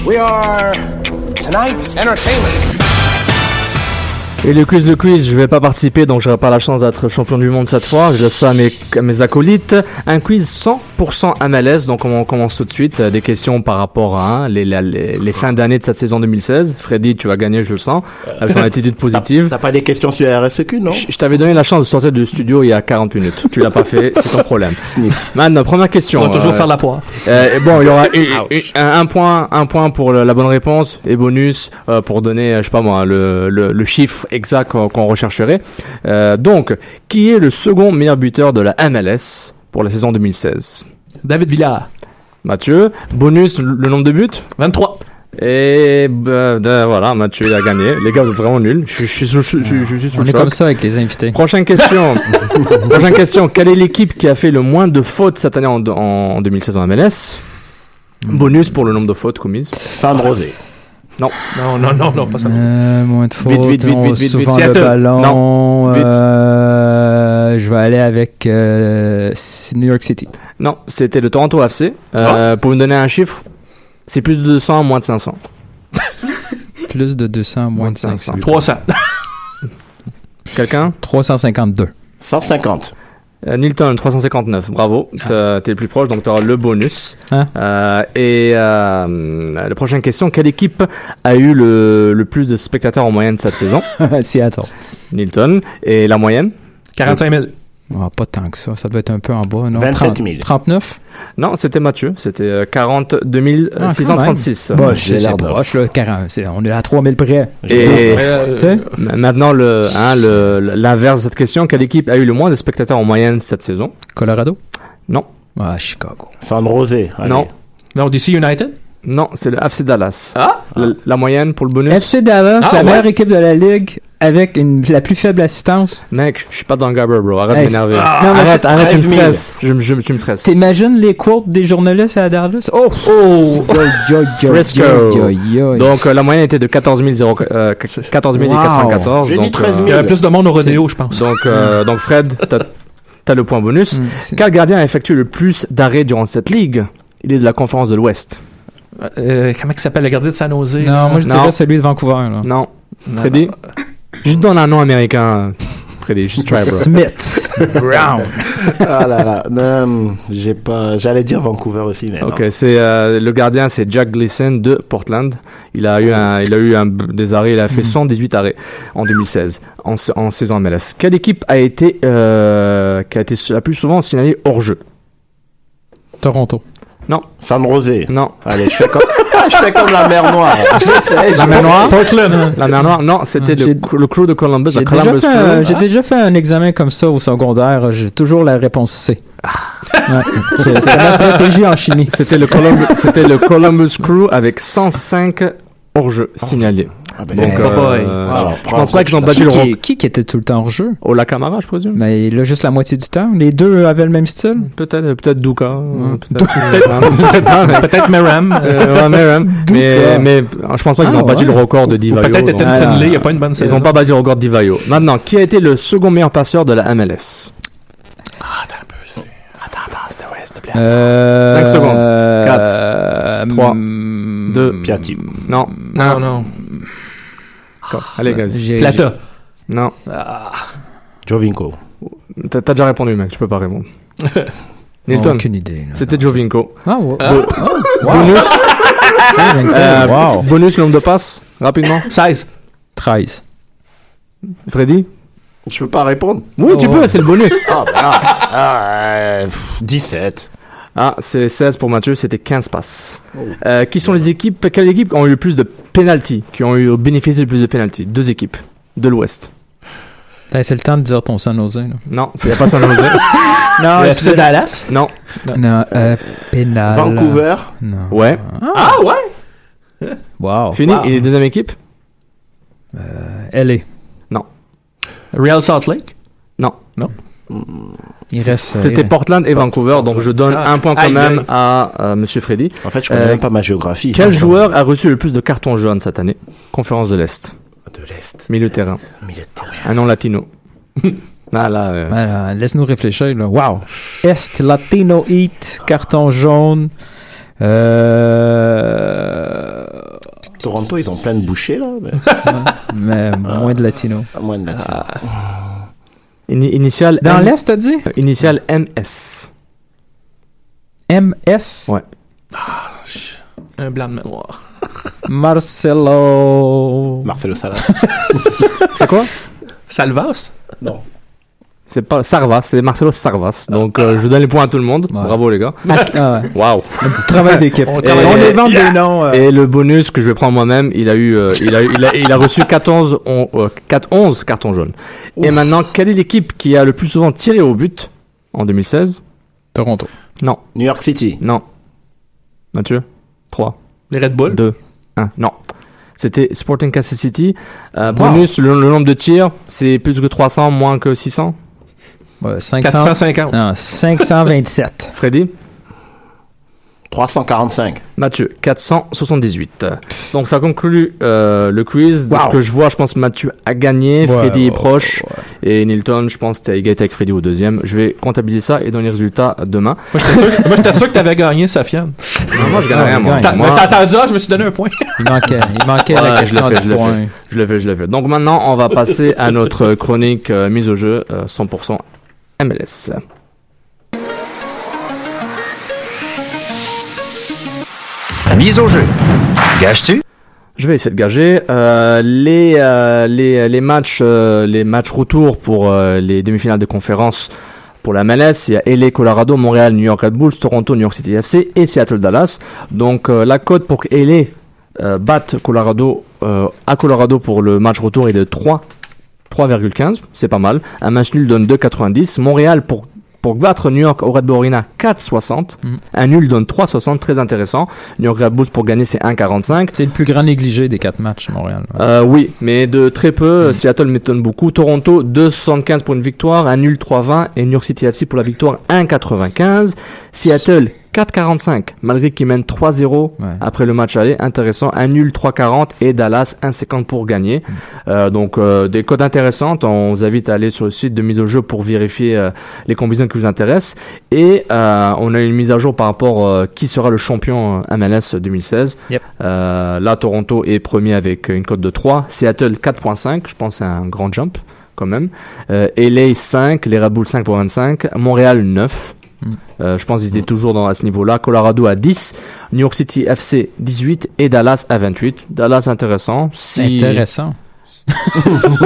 Speaker 13: We are tonight's entertainment.
Speaker 1: Et le quiz, le quiz, je vais pas participer, donc j'aurai pas la chance d'être champion du monde cette fois. Je laisse ça à mes, à mes acolytes. Un quiz 100% MLS, donc on commence tout de suite. Euh, Des questions par rapport à hein, les, la- les, les fins d'année de cette saison 2016. Freddy, tu vas gagner, je le sens, avec ton attitude positive.
Speaker 3: T'as pas des questions sur la RSEQ, non
Speaker 1: Je je t'avais donné la chance de sortir du studio il y a 40 minutes. Tu l'as pas fait, [laughs] c'est ton problème. Maintenant, première question.
Speaker 5: On va toujours
Speaker 1: Euh,
Speaker 5: faire la poire.
Speaker 1: euh, bon, il y aura [laughs] un, un point, un point pour le- la bonne réponse et bonus euh, pour donner, je sais pas moi, le, le, le chiffre exact qu'on qu'on rechercherait. Euh, donc, qui est le second meilleur buteur de la MLS pour la saison 2016
Speaker 5: David Villard.
Speaker 1: Mathieu, bonus, le, nombre de buts?
Speaker 5: 23.
Speaker 1: Et bah, de- voilà, Mathieu il a gagné. Les gars, vous êtes vraiment nuls. Je, je suis sous, je, je- je suis sous
Speaker 4: On
Speaker 1: le
Speaker 4: est
Speaker 1: choc.
Speaker 4: comme ça avec les invités.
Speaker 1: Prochaine question. [laughs] Prochaine question. Quelle est l'équipe qui a fait le moins de fautes cette année en, en 2016 en MLS Bonus pour le nombre de fautes commises.
Speaker 3: San Rosé.
Speaker 1: Non.
Speaker 5: Non, non, non, non, pas ça.
Speaker 4: Euh, moins de fautes,
Speaker 1: Vite, vite, vite, vite, vite, vite.
Speaker 4: le ballon.
Speaker 1: Non. Vite.
Speaker 4: Euh, je vais aller avec euh, New York City.
Speaker 1: Non, c'était le Toronto FC. Euh, Pour me donner un chiffre, c'est plus de 200, moins de 500. [laughs]
Speaker 4: Plus de 200, moins de 500.
Speaker 1: 500.
Speaker 5: 300.
Speaker 1: Quelqu'un?
Speaker 4: 352.
Speaker 3: 150.
Speaker 1: Euh, Nilton, 359. Bravo. T'as- T'es le plus proche, donc tu auras le bonus.
Speaker 4: Hein?
Speaker 1: Euh, et euh, la prochaine question quelle équipe a eu le, le plus de spectateurs en moyenne cette saison? [laughs]
Speaker 4: Seattle.
Speaker 1: Nilton. Et la moyenne?
Speaker 5: 45 000.
Speaker 4: Ah, pas tant que ça. Ça doit être un peu en bas. Non?
Speaker 3: 27 000.
Speaker 4: 39?
Speaker 1: Non, c'était Mathieu. C'était euh, 42
Speaker 4: Ah,
Speaker 1: 636.
Speaker 4: Bon,
Speaker 3: j'ai
Speaker 4: c'est
Speaker 3: l'air
Speaker 4: proche, là, 40. C'est- On est à 3000 près.
Speaker 1: Et
Speaker 5: Euh,
Speaker 1: maintenant, le, hein, le, l'inverse de cette question quelle équipe a eu le moins de spectateurs en moyenne cette saison?
Speaker 4: Colorado?
Speaker 1: Non.
Speaker 4: Ah, Chicago.
Speaker 3: San Rosé. allez.
Speaker 1: Non.
Speaker 5: Non, DC United?
Speaker 1: Non, c'est le FC Dallas.
Speaker 5: Ah!
Speaker 1: La, la moyenne pour le bonus?
Speaker 4: FC Dallas,
Speaker 5: Ah,
Speaker 4: la
Speaker 5: ouais.
Speaker 4: meilleure équipe de la ligue avec une, la plus faible assistance.
Speaker 1: Mec, je suis pas dans le Gabber, bro. Arrête
Speaker 4: Hey,
Speaker 1: de m'énerver.
Speaker 4: non, mais
Speaker 1: arrête, arrête, tu me
Speaker 3: 13 000.
Speaker 1: stresses. Je, je, tu me stresses.
Speaker 4: T'imagines les quotes des journalistes à Dallas? Oh! Oh!
Speaker 1: Frisco.
Speaker 4: Donc,
Speaker 1: Donc, euh, la moyenne était de 14 000, euh, 14 094.
Speaker 3: J'ai dit
Speaker 1: donc,
Speaker 3: 13 000.
Speaker 5: Il y avait plus de monde au rodéo, je pense.
Speaker 1: Donc, euh, donc Fred, t'as, t'as le point bonus.
Speaker 4: Mm,
Speaker 1: Quel gardien a effectué le plus d'arrêts durant cette ligue? Il est de la conférence de l'Ouest.
Speaker 5: Euh, comment il s'appelle le gardien de San Jose?
Speaker 4: non, moi je
Speaker 1: Non.
Speaker 4: dirais celui de Vancouver. Là.
Speaker 1: Non. Freddy? Juste donne un nom américain. Juste. [laughs]
Speaker 4: Smith. Brown.
Speaker 3: Ah là là. Non, j'ai pas. J'allais dire Vancouver aussi, mais
Speaker 1: Ok, c'est euh, le gardien, c'est Jack Gleason de Portland. Il a eu un, il a eu un, des arrêts, il a fait 118 arrêts en 2016 en, en saison MLS. Quelle équipe a été euh, qui a été la plus souvent signalée hors jeu?
Speaker 4: Toronto.
Speaker 1: Non,
Speaker 3: San Rosé.
Speaker 1: non.
Speaker 3: Allez, je fais comme, Ah, [laughs] je fais comme la mer Noire.
Speaker 1: La mer Noire.
Speaker 5: Portland. hein.
Speaker 1: La mer Noire. Non, c'était le, le crew de Columbus,
Speaker 4: J'ai
Speaker 1: le
Speaker 4: déjà, fait un,
Speaker 1: Crew.
Speaker 4: j'ai déjà fait un examen comme ça au secondaire. J'ai toujours la réponse C. Ouais. [laughs] C'est c'est ma stratégie en chimie.
Speaker 1: C'était le c'était le Columbus Crew avec 105 hors jeu signalés.
Speaker 3: Ah ben,
Speaker 1: Donc,
Speaker 3: eh,
Speaker 1: euh,
Speaker 3: Alors,
Speaker 1: je pense
Speaker 3: un
Speaker 1: pas qu'ils ont
Speaker 3: coach
Speaker 1: battu
Speaker 4: Qui,
Speaker 1: le
Speaker 4: qui,
Speaker 1: record.
Speaker 4: qui qui était tout le temps hors jeu?
Speaker 1: Au La Camara, je présume.
Speaker 4: Mais là, juste la moitié du temps. Les deux avaient le même style?
Speaker 1: Peut-être, euh, peut-être Duka. [laughs] euh,
Speaker 4: Ouais.
Speaker 1: Peut-être, peut-être. Euh, ouais, mais, ouais. mais, euh, je pense pas qu'ils
Speaker 4: Ah,
Speaker 1: ont battu
Speaker 4: ouais.
Speaker 1: le record de Divayo.
Speaker 5: peut-être. Ethan
Speaker 4: Ah,
Speaker 5: Finlay, il n'y a pas une bonne
Speaker 1: Ils
Speaker 5: saison.
Speaker 1: n'ont pas battu le record de Divayo. Maintenant, qui a été le second meilleur passeur de la MLS
Speaker 4: Euh,
Speaker 1: Cinq secondes. Quatre.
Speaker 4: euh,
Speaker 1: Trois.
Speaker 4: mm,
Speaker 1: Deux.
Speaker 3: Piatti.
Speaker 1: Non.
Speaker 5: Non, non.
Speaker 1: D'accord. Allez, guys.
Speaker 4: j'ai-
Speaker 5: Plata.
Speaker 1: Non.
Speaker 3: Jovinko.
Speaker 1: T'as déjà répondu, mec. Tu peux pas répondre.
Speaker 4: j'ai- [laughs]
Speaker 1: Nilton.
Speaker 4: Aucune idée.
Speaker 1: C'était Jovinko.
Speaker 4: Ah, ouais.
Speaker 1: Bo-
Speaker 4: wow.
Speaker 1: Bonus. Euh,
Speaker 4: wow.
Speaker 1: Bonus, nombre de passes. Rapidement.
Speaker 5: 16.
Speaker 4: 13.
Speaker 1: Freddy
Speaker 3: Je peux pas répondre?
Speaker 1: Oui, tu peux, c'est le bonus.
Speaker 3: Ah, ben ah, ah, euh, pff, 17.
Speaker 1: Ah, c'est 16 pour Mathieu, c'était 15 passes. Euh, qui sont les équipes, quelles équipes ont eu le plus de penalty, qui ont eu bénéficié le plus de penalty Deux équipes de l'Ouest.
Speaker 4: C'est le temps de dire ton San Jose. Là.
Speaker 1: Non, il n'y a pas San Jose. [laughs]
Speaker 4: Non,
Speaker 5: FC Dallas?
Speaker 1: non.
Speaker 4: non euh, pénal.
Speaker 3: Vancouver.
Speaker 4: Non.
Speaker 1: Ouais.
Speaker 5: Ah ouais? [laughs]
Speaker 4: Wow.
Speaker 1: Fini.
Speaker 5: wow.
Speaker 1: Et les deuxième équipe?
Speaker 4: LA.
Speaker 5: Real Salt Lake?
Speaker 1: Non.
Speaker 4: Il reste. euh,
Speaker 1: C'était Portland et Vancouver, donc je donne
Speaker 5: Ah.
Speaker 1: un point quand
Speaker 5: Aïe,
Speaker 1: même
Speaker 5: aïe.
Speaker 1: à euh, Monsieur Freddy.
Speaker 3: En fait, je connais
Speaker 1: Euh,
Speaker 3: même pas ma géographie.
Speaker 1: Quel joueur a reçu le plus de cartons jaunes cette année? Conférence de l'Est.
Speaker 3: De l'Est.
Speaker 1: Milieu terrain.
Speaker 3: Milieu terrain.
Speaker 1: Un nom latino. [laughs] ah là. euh,
Speaker 4: Euh, Laisse-nous réfléchir. Là. Wow. Est, Latino Heat, carton jaune. Euh...
Speaker 3: Toronto, ils ont plein de bouchées, là. Mais, [laughs]
Speaker 4: Mais moins de latino.
Speaker 3: moins de latino.
Speaker 1: Ini- initial
Speaker 4: Dans
Speaker 1: M-
Speaker 4: l'Est, t'as dit?
Speaker 1: euh, Initial MS.
Speaker 4: MS.
Speaker 1: Ouais.
Speaker 5: Un blanc de mémoire. [laughs]
Speaker 4: Marcelo.
Speaker 3: Marcelo Salas. [laughs]
Speaker 1: C'est quoi?
Speaker 5: Salvas?
Speaker 3: Non.
Speaker 1: C'est pas Sarvas, c'est Marcelo Sarvas. Donc euh, je donne les points à tout le monde. Bravo les gars.
Speaker 4: Ah ouais. [laughs]
Speaker 1: Waouh.
Speaker 4: Travail [laughs] d'équipe.
Speaker 1: On
Speaker 4: invente
Speaker 1: Yeah.
Speaker 4: noms. euh,
Speaker 1: Et le bonus que je vais prendre moi-même, il a eu, euh, il a, il a, il a reçu 14, on- euh, 4, 11 cartons jaunes. Et maintenant, quelle est l'équipe qui a le plus souvent tiré au but en 2016
Speaker 4: Toronto.
Speaker 1: Non.
Speaker 3: New York City.
Speaker 1: Non. Mathieu? 3.
Speaker 5: Les Red Bull?
Speaker 1: 2. 1. Non. C'était Sporting Kansas City. Euh,
Speaker 4: Wow.
Speaker 1: bonus, le, le nombre de tirs, c'est plus que 300, moins que 600.
Speaker 4: Ouais, 500,
Speaker 5: 450.
Speaker 4: Non, 527. [laughs]
Speaker 1: Freddy?
Speaker 3: 345.
Speaker 1: Mathieu, 478. Donc ça conclut euh, le quiz. De
Speaker 4: Wow.
Speaker 1: ce que je vois, je pense que Mathieu a gagné.
Speaker 4: Ouais,
Speaker 1: Freddy
Speaker 4: ouais,
Speaker 1: est proche. Et Nilton, je pense que t'as égalité avec Freddy au deuxième. Je vais comptabiliser ça et donner les résultats demain.
Speaker 5: Moi, j'étais sûr, moi, j'étais sûr que t'avais gagné, Safiane.
Speaker 1: Non, moi, je gagne
Speaker 4: Ah,
Speaker 1: rien, moi.
Speaker 5: T'as ah, je me suis donné un point.
Speaker 4: Il manquait, il manquait la question
Speaker 1: je fait,
Speaker 4: du
Speaker 1: je l'ai
Speaker 4: point.
Speaker 1: fait. Je l'ai fait, je l'ai fait. Donc maintenant, on va passer à notre chronique euh, mise au jeu euh, 100% MLS.
Speaker 14: Mise au jeu. Gages-tu?
Speaker 1: Je vais essayer de gager euh, les, euh, les les matchs euh, les matchs retour pour euh, les demi-finales de conférence pour la MLS. Il y a LA, Colorado, Montréal, New York Red Bulls, Toronto, New York City FC et Seattle Dallas. Donc euh, la cote pour que LA euh, batte Colorado euh, à Colorado pour le match retour est de 3 3,15, c'est pas mal. Un match nul donne 2,90. Montréal pour pour battre New York au Red Bull Arena 4,60. Un nul donne 3,60, très intéressant. New York Red Bulls pour gagner c'est 1,45.
Speaker 4: C'est le plus grand négligé des quatre matchs, Montréal.
Speaker 1: Euh, oui, mais de très peu. Seattle m'étonne beaucoup. Toronto 2,75 pour une victoire, un nul 3,20 et New York City FC pour la victoire 1,95. Seattle 4,45 malgré qu'ils mènent 3-0 après le match aller. Intéressant. Un nul 3,40 et Dallas 1,50 pour gagner. Euh, donc euh, des codes intéressantes. On vous invite à aller sur le site de mise au jeu pour vérifier euh, les combinaisons qui vous intéressent. Et euh, on a une mise à jour par rapport euh, qui sera le champion MLS 2016.
Speaker 4: Yep.
Speaker 1: Euh, là, Toronto est premier avec une cote de 3. Seattle 4.5. Je pense que c'est un grand jump quand même. Euh, LA 5. Les Red Bulls 5 pour 25. Montréal 9. Euh, je pense qu'ils étaient toujours dans, à ce niveau-là. Colorado à 10, New York City FC 18 et Dallas à 28. Dallas intéressant. Si...
Speaker 4: Intéressant.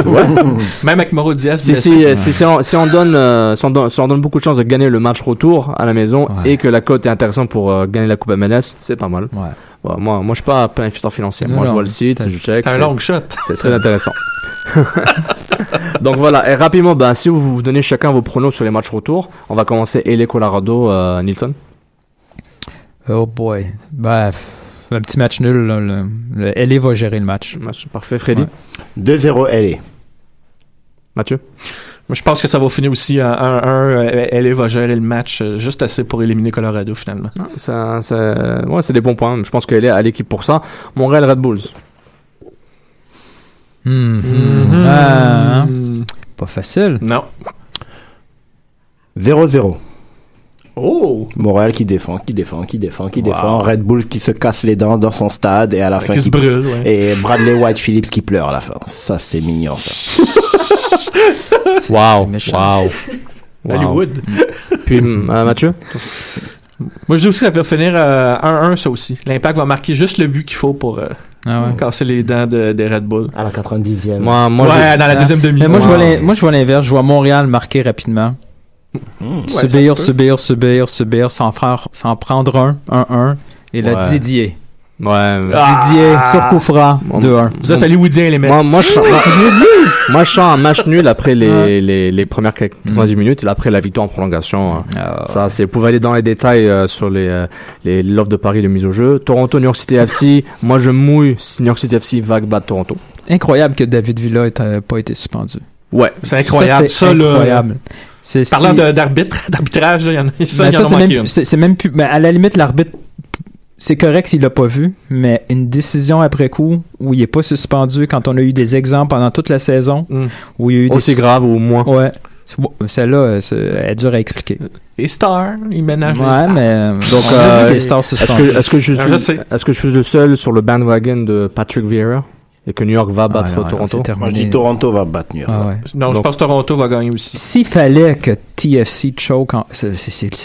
Speaker 1: Ouais. [laughs]
Speaker 5: Même avec Mauro Diaz.
Speaker 1: Si,
Speaker 5: blessé.
Speaker 1: si, si, si on, si on donne, euh, si, on donne, si on donne beaucoup de chances de gagner le match retour à la maison et que la cote est intéressante pour euh, gagner la Coupe MLS, c'est pas mal.
Speaker 4: Ouais.
Speaker 1: Ouais, moi, moi, je suis pas planificateur financier.
Speaker 4: Non,
Speaker 1: moi, je vois le site, je check.
Speaker 5: c'est un long shot.
Speaker 1: C'est très intéressant. [laughs] Donc voilà, et rapidement, ben, si vous vous donnez chacun vos pronos sur les matchs retour, on va commencer LA Colorado, euh, Nilton.
Speaker 4: Oh boy. Bref. Un petit match nul. Là, le, le LA va gérer le match.
Speaker 1: Match parfait, Freddy.
Speaker 3: 2-0 LA.
Speaker 1: Mathieu?
Speaker 5: Moi, je pense que ça va finir aussi à 1-1. Euh, LA va gérer le match euh, juste assez pour éliminer Colorado finalement.
Speaker 1: Ça, ça- ouais, c'est des bons points. Je pense qu'elle est à l'équipe pour ça. Montréal Red Bulls.
Speaker 4: Hmm.
Speaker 5: Mhm.
Speaker 4: Ah, hein? Pas facile.
Speaker 5: Non.
Speaker 3: 0-0.
Speaker 5: Oh!
Speaker 3: Montréal qui défend, qui défend, qui défend, qui
Speaker 5: Wow.
Speaker 3: défend. Red Bull qui se casse les dents dans son stade et à la fin
Speaker 5: Qui se brûle, ouais.
Speaker 3: Et Bradley White Phillips qui pleure à la fin. Ça c'est mignon ça. [laughs]
Speaker 1: Waouh. Wow. [laughs]
Speaker 5: Hollywood.
Speaker 1: Puis euh, Mathieu?
Speaker 5: Moi, je dis aussi que ça va finir euh, 1-1, ça aussi. L'impact va marquer juste le but qu'il faut pour euh,
Speaker 4: Ah ouais.
Speaker 5: casser les dents de- des Red Bull.
Speaker 3: À la 90e.
Speaker 1: Moi, moi,
Speaker 5: ouais, dans la deuxième demi.
Speaker 4: Mais moi, je vois
Speaker 1: Wow.
Speaker 4: l'in- moi, je vois l'inverse. Je vois Montréal marquer rapidement.
Speaker 5: Ça se
Speaker 4: subir, subir, s'en faire, s'en prendre un, 1-1. Et là,
Speaker 1: Ouais.
Speaker 4: Didier.
Speaker 1: Ouais. mais-
Speaker 4: Didier, sur coup franc,
Speaker 1: Bon,
Speaker 4: 2-1.
Speaker 5: Vous êtes hollywoodien, les mecs.
Speaker 1: Moi, moi, je moi,
Speaker 4: Je vous dis!
Speaker 1: moi, je sens un match nul après les,
Speaker 4: Ouais.
Speaker 1: les, les premières 90 minutes et après la victoire en prolongation. euh,
Speaker 4: Ah,
Speaker 1: Ça, c'est, vous pouvez aller dans les détails euh, sur les, euh, les, l'offre de Paris de mise au jeu. Toronto, New York City FC. [laughs] Moi, je mouille New York City FC va battre Toronto.
Speaker 4: Incroyable que David Villa ait pas été suspendu.
Speaker 1: Ouais.
Speaker 5: C'est incroyable.
Speaker 4: Ça, c'est
Speaker 5: là,
Speaker 4: incroyable. C'est
Speaker 5: Parlant
Speaker 4: si-
Speaker 5: de- d'arbitre, [laughs] d'arbitrage, là, il y en a, ça,
Speaker 4: Ben,
Speaker 5: il y
Speaker 4: ça,
Speaker 5: en a
Speaker 4: c'est même,
Speaker 5: une.
Speaker 4: c'est, c'est même plus. ben, à la limite, l'arbitre, c'est correct s'il l'a pas vu, mais une décision après coup où il est pas suspendu quand on a eu des exemples pendant toute la saison
Speaker 5: Mm.
Speaker 4: où il y a eu
Speaker 1: Aussi
Speaker 4: des
Speaker 1: grave ou moins.
Speaker 4: Ouais. Celle-là, c'est- elle est dure à expliquer.
Speaker 5: Et Star, il ménage les
Speaker 4: Ouais,
Speaker 5: stars.
Speaker 4: mais [laughs] euh,
Speaker 1: Donc, euh,
Speaker 4: les stars se
Speaker 1: est-ce que, est-ce que je
Speaker 5: Ah,
Speaker 1: suis,
Speaker 5: je sais.
Speaker 1: est-ce que je suis le seul sur le bandwagon de Patrick Vieira? Et que New York va battre
Speaker 4: Ah, non,
Speaker 1: Toronto.
Speaker 3: Moi, je dis Toronto va battre New York.
Speaker 4: Ah ouais.
Speaker 5: Non, je pense que Toronto va gagner aussi.
Speaker 4: S'il fallait que TFC choke, en- c'est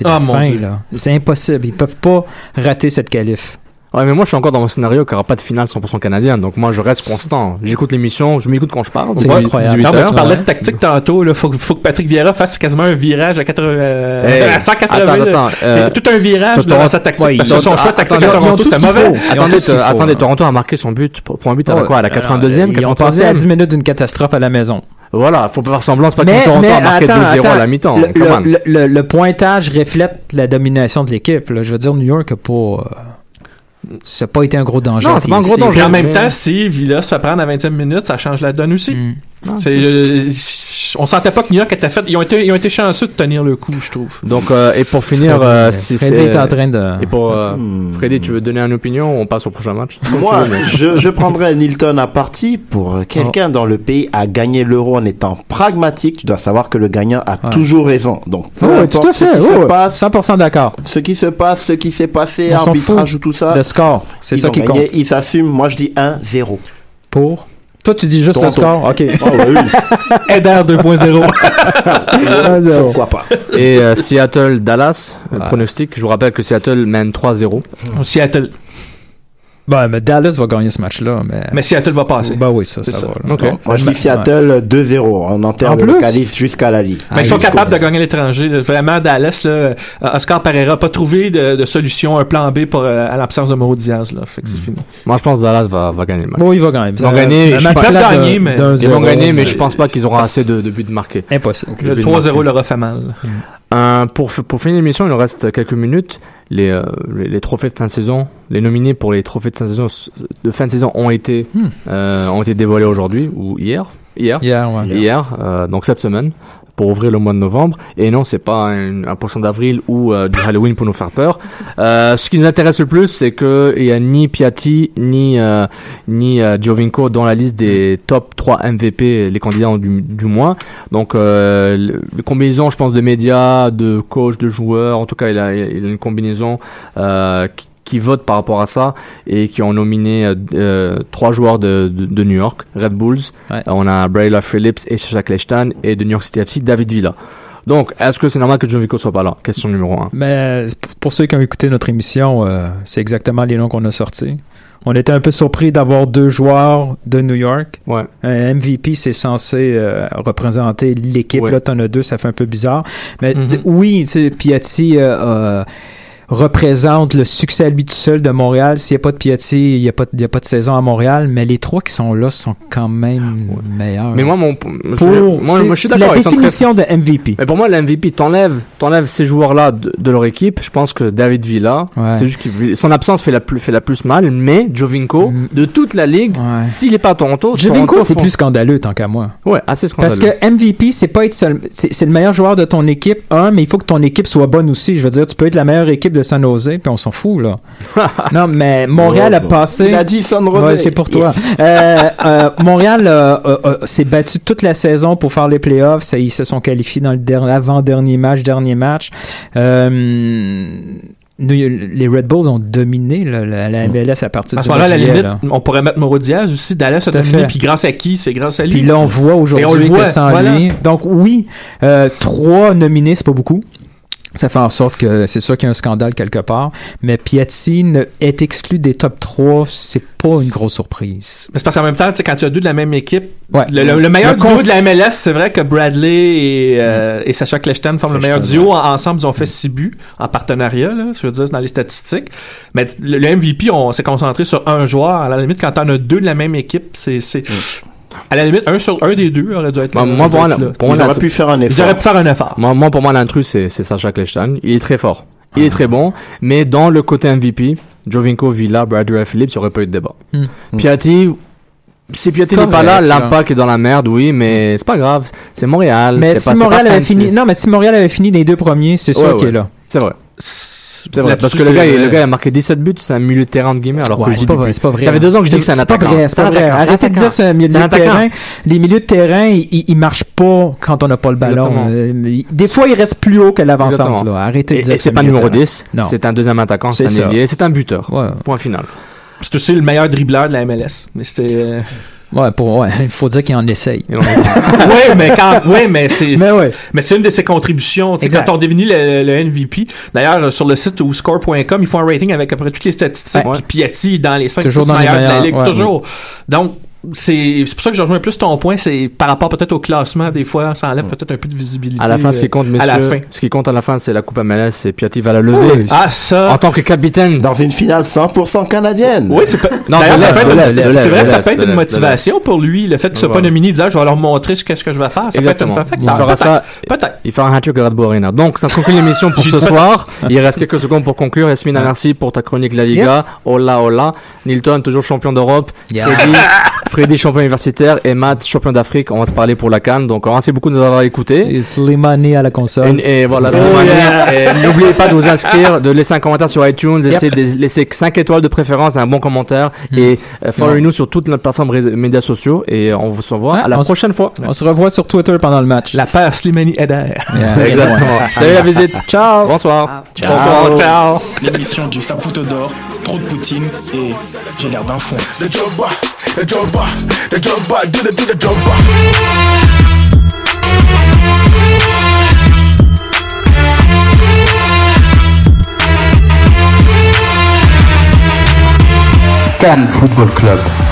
Speaker 5: Ah,
Speaker 4: la fin, là. C'est impossible. Ils peuvent pas rater cette qualif.
Speaker 1: Ouais, mais moi, je suis encore dans mon scénario qu'il n'y aura pas de finale 100% canadienne. Donc, moi, je reste constant. J'écoute l'émission, je m'écoute quand je parle.
Speaker 4: C'est incroyable.
Speaker 1: 18
Speaker 5: Non, mais tu parlais de tactique tantôt. Il faut, faut que Patrick Vieira fasse quasiment un virage à, 80, euh,
Speaker 1: Hey,
Speaker 5: à 180.
Speaker 1: attends,
Speaker 5: là.
Speaker 1: attends, euh,
Speaker 5: tout un virage
Speaker 1: Toronto-
Speaker 5: dans sa tactique.
Speaker 1: Ouais,
Speaker 5: parce que son choix
Speaker 1: ah,
Speaker 5: tactique
Speaker 1: attendez,
Speaker 5: à Toronto, c'était mauvais.
Speaker 1: Attendez, euh, attendez,
Speaker 4: hein.
Speaker 1: Toronto a marqué son but pour, pour un but à quoi À la 82e,
Speaker 4: Ils ont passé à
Speaker 1: 83e.
Speaker 4: 10 minutes d'une catastrophe à la maison.
Speaker 1: Voilà, faut pas faire semblant, c'est pas
Speaker 4: Mais,
Speaker 1: que Toronto
Speaker 4: mais
Speaker 1: a marqué
Speaker 4: attends,
Speaker 1: 2-0 à
Speaker 4: attends.
Speaker 1: la mi-temps.
Speaker 4: Le,
Speaker 1: Come on.
Speaker 4: le- le- le pointage reflète la domination de l'équipe. là. Je veux dire, New York a pas. Ça n'a pas été un gros danger.
Speaker 1: Non, c'est pas un gros danger.
Speaker 5: Et en même temps, si Villa se fait prendre à 25 minutes, ça change la donne aussi.
Speaker 4: Mm.
Speaker 5: C'est, on sentait pas que New York était fait. Ils ont été, ils ont été chanceux de tenir le coup, je trouve.
Speaker 1: Donc, euh, et pour finir,
Speaker 4: Freddy,
Speaker 1: euh, si
Speaker 4: Freddy
Speaker 1: c'est...
Speaker 4: est en train de.
Speaker 1: Et pour euh,
Speaker 3: Hmm.
Speaker 1: Freddy, tu veux donner une opinion ou on passe au prochain match?
Speaker 3: Moi, je, je prendrais Nilton à partie pour quelqu'un dans le pays à gagner l'euro en étant pragmatique. Tu dois savoir que le gagnant a
Speaker 4: Ouais.
Speaker 3: toujours raison. Donc, peu
Speaker 4: Oh,
Speaker 3: importe
Speaker 4: tout à
Speaker 3: ce
Speaker 4: fait.
Speaker 3: qui
Speaker 4: Oh,
Speaker 3: se
Speaker 4: ouais.
Speaker 3: passe,
Speaker 4: 100% d'accord.
Speaker 3: ce qui se passe, ce qui s'est passé,
Speaker 4: On
Speaker 3: arbitrage ou tout ça,
Speaker 4: Le score, c'est ça qui
Speaker 3: gagné,
Speaker 4: compte.
Speaker 3: ils s'assument. Moi, je dis 1-0.
Speaker 4: Pour? Toi, tu dis juste
Speaker 3: Toronto.
Speaker 4: le score? OK.
Speaker 3: Ah ouais, oui.
Speaker 5: Eder 2.0.
Speaker 4: 1-0.
Speaker 3: Pourquoi pas?
Speaker 1: Et euh, Seattle, Dallas, euh,
Speaker 4: Ouais.
Speaker 1: pronostic. Je vous rappelle que Seattle mène 3-0.
Speaker 5: Seattle.
Speaker 4: Ben, mais Dallas va gagner ce match-là. Mais,
Speaker 5: Mais Seattle va passer.
Speaker 4: Ben oui, ça, ça,
Speaker 5: ça.
Speaker 4: va.
Speaker 3: Moi, je
Speaker 4: ben,
Speaker 3: dis Seattle 2-0. On enterre
Speaker 4: En
Speaker 3: le localiste jusqu'à la Ligue.
Speaker 5: Mais ils sont capables de gagner à l'étranger. Vraiment, Dallas, là, euh, Oscar Pereira n'a pas trouvé de, de solution, un plan B pour, euh, à l'absence de Mauro Diaz. Là. Fait que c'est fini.
Speaker 1: Moi, je pense que Dallas va, va gagner le match.
Speaker 4: Bon, il va gagner.
Speaker 1: Ils vont gagner, je
Speaker 5: mais-
Speaker 1: Ils vont gagner, mais je pense pas qu'ils auront assez de, de buts marqués.
Speaker 4: Impossible.
Speaker 5: Le
Speaker 1: but
Speaker 5: 3-0
Speaker 1: marqué.
Speaker 5: leur a fait mal.
Speaker 1: Euh, pour finir l'émission, il nous reste quelques minutes. Les, euh, les, les trophées de fin de saison, les nominés pour les trophées de fin de saison, de fin de saison ont été,
Speaker 4: Hmm.
Speaker 1: euh, ont été dévoilés aujourd'hui ou hier. Hier.
Speaker 4: Hier, ouais.
Speaker 1: Hier, euh, donc cette semaine, pour ouvrir le mois de novembre. Et non, c'est pas un, un poisson d'avril ou euh, du Halloween pour nous faire peur. Euh, ce qui nous intéresse le plus, c'est que il y a ni Piatti ni euh, ni euh, Giovinco dans la liste des top 3 MVP, les candidats du, du mois. Donc euh, le- les combinaisons, je pense, de médias, de coachs, de joueurs. En tout cas, il a, il a une combinaison euh, qui qui votent par rapport à ça et qui ont nominé euh, euh, trois joueurs de, de, de New York, Red Bulls.
Speaker 4: Ouais.
Speaker 1: Euh, on a Braylon Phillips et Shasha Kleshtan et de New York City FC, David Villa. Donc, est-ce que c'est normal que Jovico soit pas là? Question numéro un.
Speaker 4: Mais pour ceux qui ont écouté notre émission, euh, c'est exactement les noms qu'on a sortis. On était un peu surpris d'avoir deux joueurs de New York.
Speaker 1: Ouais.
Speaker 4: Un MVP, c'est censé euh, représenter l'équipe.
Speaker 1: Ouais.
Speaker 4: Là, t'en as deux, ça fait un peu bizarre. Mais
Speaker 5: Mhm.
Speaker 4: t- oui, tu sais, Piatti euh, euh, représente le succès à lui tout seul de Montréal. S'il n'y a pas de Piatti, il n'y a, pas de- y a pas de saison à Montréal. Mais les trois qui sont là sont quand même meilleurs.
Speaker 1: Mais moi, mon,
Speaker 4: Pour-
Speaker 1: je, moi, moi, je suis
Speaker 4: c'est
Speaker 1: d'accord.
Speaker 4: la
Speaker 1: très-
Speaker 4: définition de MVP.
Speaker 1: Mais pour moi, l'MVP, t'enlèves, t'enlèves ces joueurs-là de, de leur équipe. Je pense que David Villa,
Speaker 4: Ouais.
Speaker 1: c'est qu'il, son absence fait la plus, fait la plus mal. Mais Jovinko,
Speaker 4: Mm.
Speaker 1: de toute la ligue,
Speaker 4: Ouais.
Speaker 1: s'il est pas à Toronto,
Speaker 4: Jovinko, c'est
Speaker 1: font-
Speaker 4: plus scandaleux tant qu'à moi.
Speaker 1: Ouais, assez scandaleux.
Speaker 4: Parce que MVP, c'est pas être seul. C'est le meilleur joueur de ton équipe, un, mais il faut que ton équipe soit bonne aussi. Je veux dire, tu peux être la meilleure équipe de San Jose, puis on s'en fout, là. [laughs] non, mais Montréal a
Speaker 3: Oh,
Speaker 4: passé.
Speaker 3: Il a dit San Jose.
Speaker 4: Ouais, c'est pour toi.
Speaker 3: Yes.
Speaker 4: Euh, euh, Montréal euh, euh, euh, s'est battu toute la saison pour faire les playoffs. Ça, ils se sont qualifiés dans le der- avant-dernier match, dernier match. Euh, nous, les Red Bulls ont dominé là, la, la MLS à partir
Speaker 5: À
Speaker 4: du
Speaker 5: ce moment-là, à la limite,
Speaker 4: là.
Speaker 5: on pourrait mettre Mauro Diaz aussi. Dallas a dominé.
Speaker 4: fait.
Speaker 5: Puis grâce à qui? C'est grâce à lui.
Speaker 4: Puis là, on voit
Speaker 5: Et on le
Speaker 4: aujourd'hui
Speaker 5: voit,
Speaker 4: que sans
Speaker 5: voilà.
Speaker 4: lui. Donc oui, euh, trois nominés, c'est pas beaucoup. Ça fait en sorte que c'est sûr qu'il y a un scandale quelque part. Mais Piatti est exclu des top 3, c'est pas une grosse surprise.
Speaker 5: Mais c'est parce qu'en même temps, tu sais, quand tu as deux de la même équipe,
Speaker 4: Ouais.
Speaker 5: le, le- le meilleur
Speaker 4: Le
Speaker 5: duo de la MLS, c'est vrai que Bradley et, euh, et Sacha Kleshtan forment le meilleur duo. En- Ensemble, ils ont fait six buts en partenariat, là, je veux dire, dans les statistiques. Mais le, MVP, on s'est concentré sur un joueur. À la limite, quand t'en as deux de la même équipe, c'est... c'est À la limite, un sur un des deux aurait dû être
Speaker 1: Bah,
Speaker 5: là,
Speaker 1: moi, pour moi,
Speaker 5: dû être là.
Speaker 1: pour moi,
Speaker 3: Ils auraient pu faire un
Speaker 5: Ils
Speaker 3: effort.
Speaker 5: auraient pu faire un effort.
Speaker 1: Moi, moi, pour moi, l'intrus, c'est, Sacha Kleshtan. Il est très fort. Il est très bon. Mais dans le côté MVP, Jovinko, Villa, Bradley Phillips, il n'y aurait pas eu de débat.
Speaker 4: Hmm.
Speaker 1: Piatti, si Piatti n'est pas là,
Speaker 4: là.
Speaker 1: l'impact est dans la merde, oui, mais c'est pas grave. C'est Montréal.
Speaker 4: Mais si
Speaker 1: pas,
Speaker 4: Montréal
Speaker 1: pas
Speaker 4: avait fini, non, mais si Montréal avait fini des deux premiers, c'est sûr
Speaker 1: Ouais,
Speaker 4: qu'il est là.
Speaker 1: C'est vrai. C'est vrai, parce que le gars, il- le gars il a marqué 17 buts, c'est un milieu de terrain de guillemets, alors que
Speaker 4: Ouais,
Speaker 1: je dis
Speaker 4: c'est pas vrai, c'est pas vrai.
Speaker 1: Ça fait deux ans que je dis que c'est un
Speaker 4: C'est pas
Speaker 1: attaquant.
Speaker 4: vrai, c'est pas vrai. Arrêtez de dire que c'est un milieu de terrain. Les milieux de terrain, ils, ils- marchent pas quand on n'a pas le ballon.
Speaker 1: Exactement.
Speaker 4: Euh, des fois, ils restent plus haut que là. Arrêtez de dire
Speaker 1: et
Speaker 4: que
Speaker 1: c'est pas numéro
Speaker 4: milieu de
Speaker 1: 10,
Speaker 4: terrain. Non.
Speaker 1: c'est un deuxième attaquant, c'est un ailier, c'est un buteur. Point final.
Speaker 5: C'est aussi le meilleur dribbleur de la MLS. Mais c'était.
Speaker 4: Ouais, pour, ouais, il [laughs] faut dire qu'il en essaye.
Speaker 5: ouais, mais quand, ouais, mais c'est,
Speaker 4: Mais ouais.
Speaker 5: mais c'est une de ses contributions. Tu sais,
Speaker 4: Exact.
Speaker 5: quand on définit le, le MVP, d'ailleurs, euh, sur le site ou score.com, ils font un rating avec après toutes les statistiques.
Speaker 4: Ouais.
Speaker 5: Puis Piatti dans les 5
Speaker 4: Toujours dans les
Speaker 5: meilleurs de la ligue,
Speaker 4: ouais,
Speaker 5: toujours. Donc, c'est, c'est pour ça que je rejoins plus ton point, c'est par rapport peut-être au classement, des fois, ça enlève peut-être un peu de visibilité.
Speaker 1: À la fin, ce qui compte,
Speaker 5: à
Speaker 1: messieurs,
Speaker 5: la fin.
Speaker 1: ce qui compte à la fin, c'est la Coupe MLS et Piatti va la lever.
Speaker 5: Ah, ça.
Speaker 1: En tant que capitaine.
Speaker 3: Dans une finale 100% canadienne.
Speaker 5: Oui, c'est pas...
Speaker 1: Non, de de de
Speaker 5: c'est vrai
Speaker 1: de
Speaker 5: que ça peut être
Speaker 1: de
Speaker 5: une motivation pour lui, le fait qu'il soit pas nominé, dire, je vais leur montrer ce qu'est-ce que je vais faire. Ça
Speaker 1: Exactement.
Speaker 5: peut être une
Speaker 1: Il fera ça.
Speaker 5: Peut-être.
Speaker 1: Il fera un hat-trick au Red Bull Arena. Donc, ça conclut l'émission pour [laughs] ce soir. Il reste quelques secondes pour conclure. Yasmina, merci pour ta chronique La Liga. Hola, hola. Nilton, toujours champion d'Europe. [laughs]
Speaker 4: Yeah.
Speaker 1: Freddy, champion universitaire. Et Matt, champion d'Afrique. On va se parler pour la Cannes. Donc, merci beaucoup de nous avoir écoutés.
Speaker 4: Et Slimani à la console.
Speaker 1: Et, et voilà,
Speaker 4: Oh,
Speaker 1: Slimani.
Speaker 4: yeah.
Speaker 1: Et N'oubliez pas de vous inscrire, de laisser un commentaire sur iTunes, laisser, des- laisser 5 étoiles de préférence, un bon commentaire et euh, follow-nous sur toutes nos plateformes médias sociaux et on vous se revoit à la prochaine fois.
Speaker 4: On se revoit sur Twitter pendant le match.
Speaker 5: La paire Slimani Eder.
Speaker 1: Exactement. Salut la visite.
Speaker 4: Ciao.
Speaker 1: Bonsoir.
Speaker 8: Ciao.
Speaker 5: Bonsoir, ciao.
Speaker 8: L'émission du Saputo d'or, trop de poutine et j'ai l'air d'un fond.
Speaker 9: The Drogba, the Drogba, the Drogba, do the do the Drogba.
Speaker 14: Cannes Football Club.